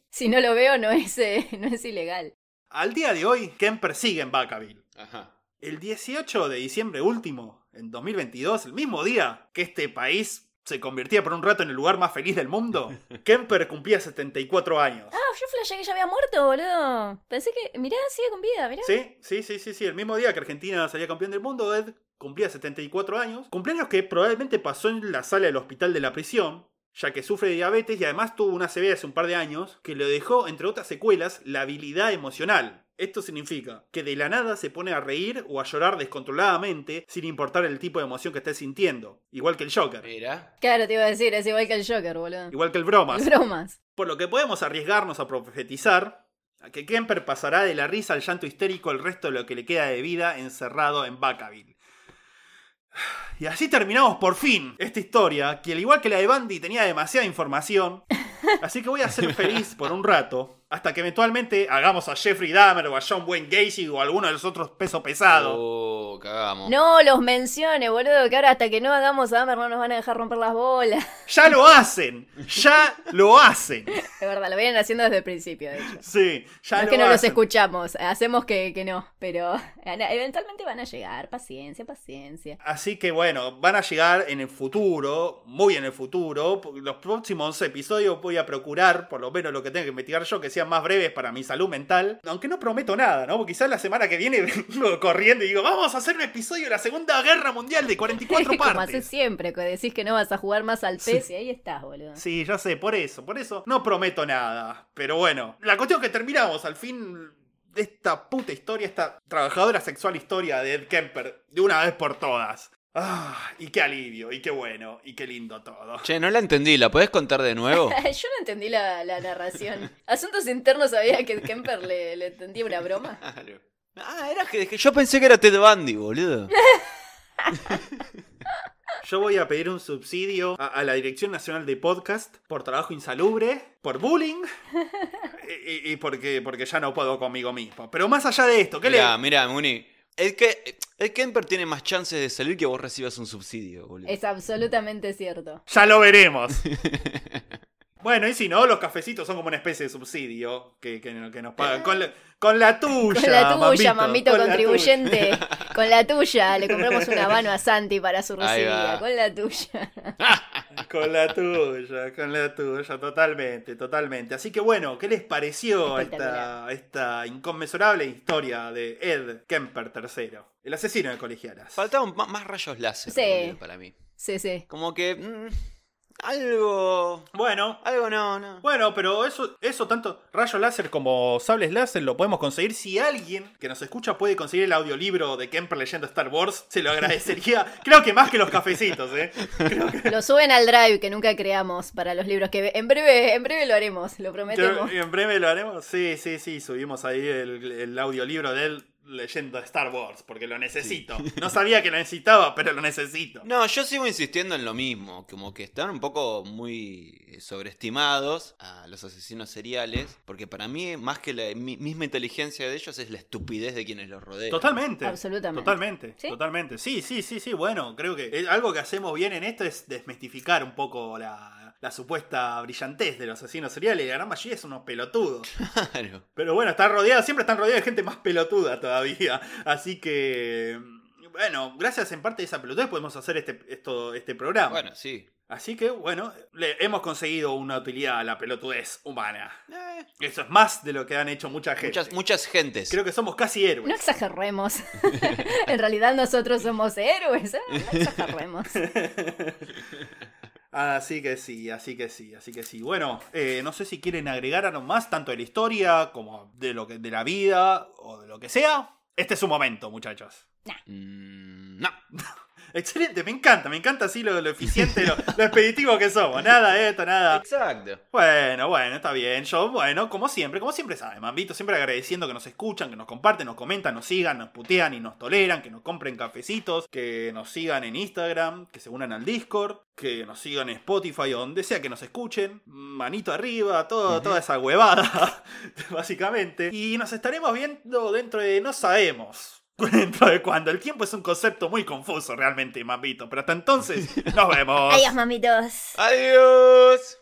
Si no lo veo, no es, eh, no es ilegal. Al día de hoy, Kemper sigue en Vacaville. Ajá. El 18 de diciembre último, en 2022, el mismo día que este país se convertía por un rato en el lugar más feliz del mundo, Kemper cumplía 74 años. Ah, yo flashé que ya había muerto, boludo. Pensé que. Mirá, sigue con vida, mirá. Sí, sí, sí, sí, sí. El mismo día que Argentina salía campeón del mundo, Ed cumplía 74 años. Cumpleaños que probablemente pasó en la sala del hospital de la prisión, ya que sufre de diabetes y además tuvo una CB hace un par de años que le dejó, entre otras secuelas, la habilidad emocional. Esto significa que de la nada se pone a reír o a llorar descontroladamente sin importar el tipo de emoción que esté sintiendo. Igual que el Joker. Mira. Claro, te iba a decir, es igual que el Joker, boludo. Igual que el Bromas. Bromas. Por lo que podemos arriesgarnos a profetizar a que Kemper pasará de la risa al llanto histérico el resto de lo que le queda de vida encerrado en Vacaville. Y así terminamos por fin esta historia, que al igual que la de Bandy tenía demasiada información, así que voy a ser feliz por un rato, hasta que eventualmente hagamos a Jeffrey Dahmer o a John Wayne Gacy o a alguno de los otros peso pesado. Oh, cagamos. No los mencione, boludo, que ahora hasta que no hagamos a Dahmer no nos van a dejar romper las bolas. Ya lo hacen, ya lo hacen. Es verdad, lo vienen haciendo desde el principio, de hecho. Sí, ya No es lo que no los escuchamos, hacemos que, que no, pero eventualmente van a llegar. Paciencia, paciencia. Así que bueno, van a llegar en el futuro, muy en el futuro. Los próximos episodios voy a procurar, por lo menos lo que tenga que investigar yo, que sean más breves para mi salud mental. Aunque no prometo nada, ¿no? Porque quizás la semana que viene vengo corriendo y digo, vamos a hacer un episodio de la Segunda Guerra Mundial de 44 Como haces partes. siempre, que decís que no vas a jugar más al pez y ahí estás, boludo. Sí, ya sé, por eso, por eso no prometo nada. Pero bueno, la cuestión es que terminamos al fin de esta puta historia, esta trabajadora sexual historia de Ed Kemper, de una vez por todas. Ah, y qué alivio, y qué bueno, y qué lindo todo. Che, no la entendí, ¿la podés contar de nuevo? Yo no entendí la, la narración. Asuntos internos sabía que Kemper le, le entendía una broma. Claro. Ah, era que, que yo pensé que era Ted Bundy, boludo. Yo voy a pedir un subsidio a, a la Dirección Nacional de Podcast por trabajo insalubre, por bullying y, porque, porque ya no puedo conmigo mismo. Pero más allá de esto, ¿qué le.? Mirá, mirá, Muni. El, que, el Kemper tiene más chances de salir que vos recibas un subsidio, boludo. Es absolutamente cierto. Ya lo veremos. Bueno, y si no, los cafecitos son como una especie de subsidio que, que- que nos pagan. Con la, con la tuya. Con la tuya, mamito con la contribuyente. Con la tuya. Le compramos una mano a Santi para su recibida. Con la tuya. tuya. Con la tuya, con la tuya, totalmente, totalmente. Así que bueno, ¿qué les pareció esta, esta inconmensurable historia de Ed Kemper III? El asesino de colegialas. Faltaban más rayos láser Sí. para mí. Sí, sí. Como que. mm, algo. Bueno, Algo no, no. Bueno, pero eso, eso tanto rayo láser como sables láser lo podemos conseguir. Si alguien que nos escucha puede conseguir el audiolibro de Kemper leyendo Star Wars, se lo agradecería. Creo que más que los cafecitos, ¿eh? Creo que Lo suben al drive que nunca creamos para los libros. Que en breve, en breve lo haremos, lo prometemos. en breve lo haremos. Sí, sí, sí, subimos ahí el, el audiolibro de él leyendo Star Wars, porque lo necesito. No sabía que lo necesitaba, pero lo necesito. No, yo sigo insistiendo en lo mismo, como que están un poco muy sobreestimados a los asesinos seriales, porque para mí, más que la mi- misma inteligencia de ellos, es la estupidez de quienes los rodean. Totalmente. Absolutamente. Totalmente. ¿Sí? Totalmente. Sí, sí, sí, sí. Bueno, creo que eh, algo que hacemos bien en esto es desmistificar un poco la, la supuesta brillantez de los asesinos seriales. La gran mayoría son unos pelotudos. Claro. Pero bueno, están rodeados, siempre están rodeados de gente más pelotuda todavía. Así que. Bueno, gracias en parte de esa pelotudez podemos hacer este, esto, este programa. Bueno, sí. Así que, bueno, le hemos conseguido una utilidad a la pelotudez humana. Eh, Eso es más de lo que han hecho mucha gente. muchas, muchas gentes. Creo que somos casi héroes. No exageremos. en realidad nosotros somos héroes. ¿eh? No exageremos. Así que sí, así que sí, así que sí. Bueno, eh, no sé si quieren agregar algo más, tanto de la historia como de lo que de la vida o de lo que sea. Este es su momento, muchachos. Mm, no. Excelente, me encanta, me encanta así lo, lo eficiente, lo, lo expeditivo que somos. Nada de esto, nada. Exacto. Bueno, bueno, está bien. Yo, bueno, como siempre, como siempre saben, Mambito, siempre agradeciendo que nos escuchan, que nos comparten, nos comentan, nos sigan, nos putean y nos toleran, que nos compren cafecitos, que nos sigan en Instagram, que se unan al Discord, que nos sigan en Spotify o donde sea que nos escuchen. Manito arriba, todo, toda esa huevada, básicamente. Y nos estaremos viendo dentro de no sabemos. dentro de cuando. El tiempo es un concepto muy confuso realmente, mamito. Pero hasta entonces, nos vemos. Adiós, mamitos. Adiós.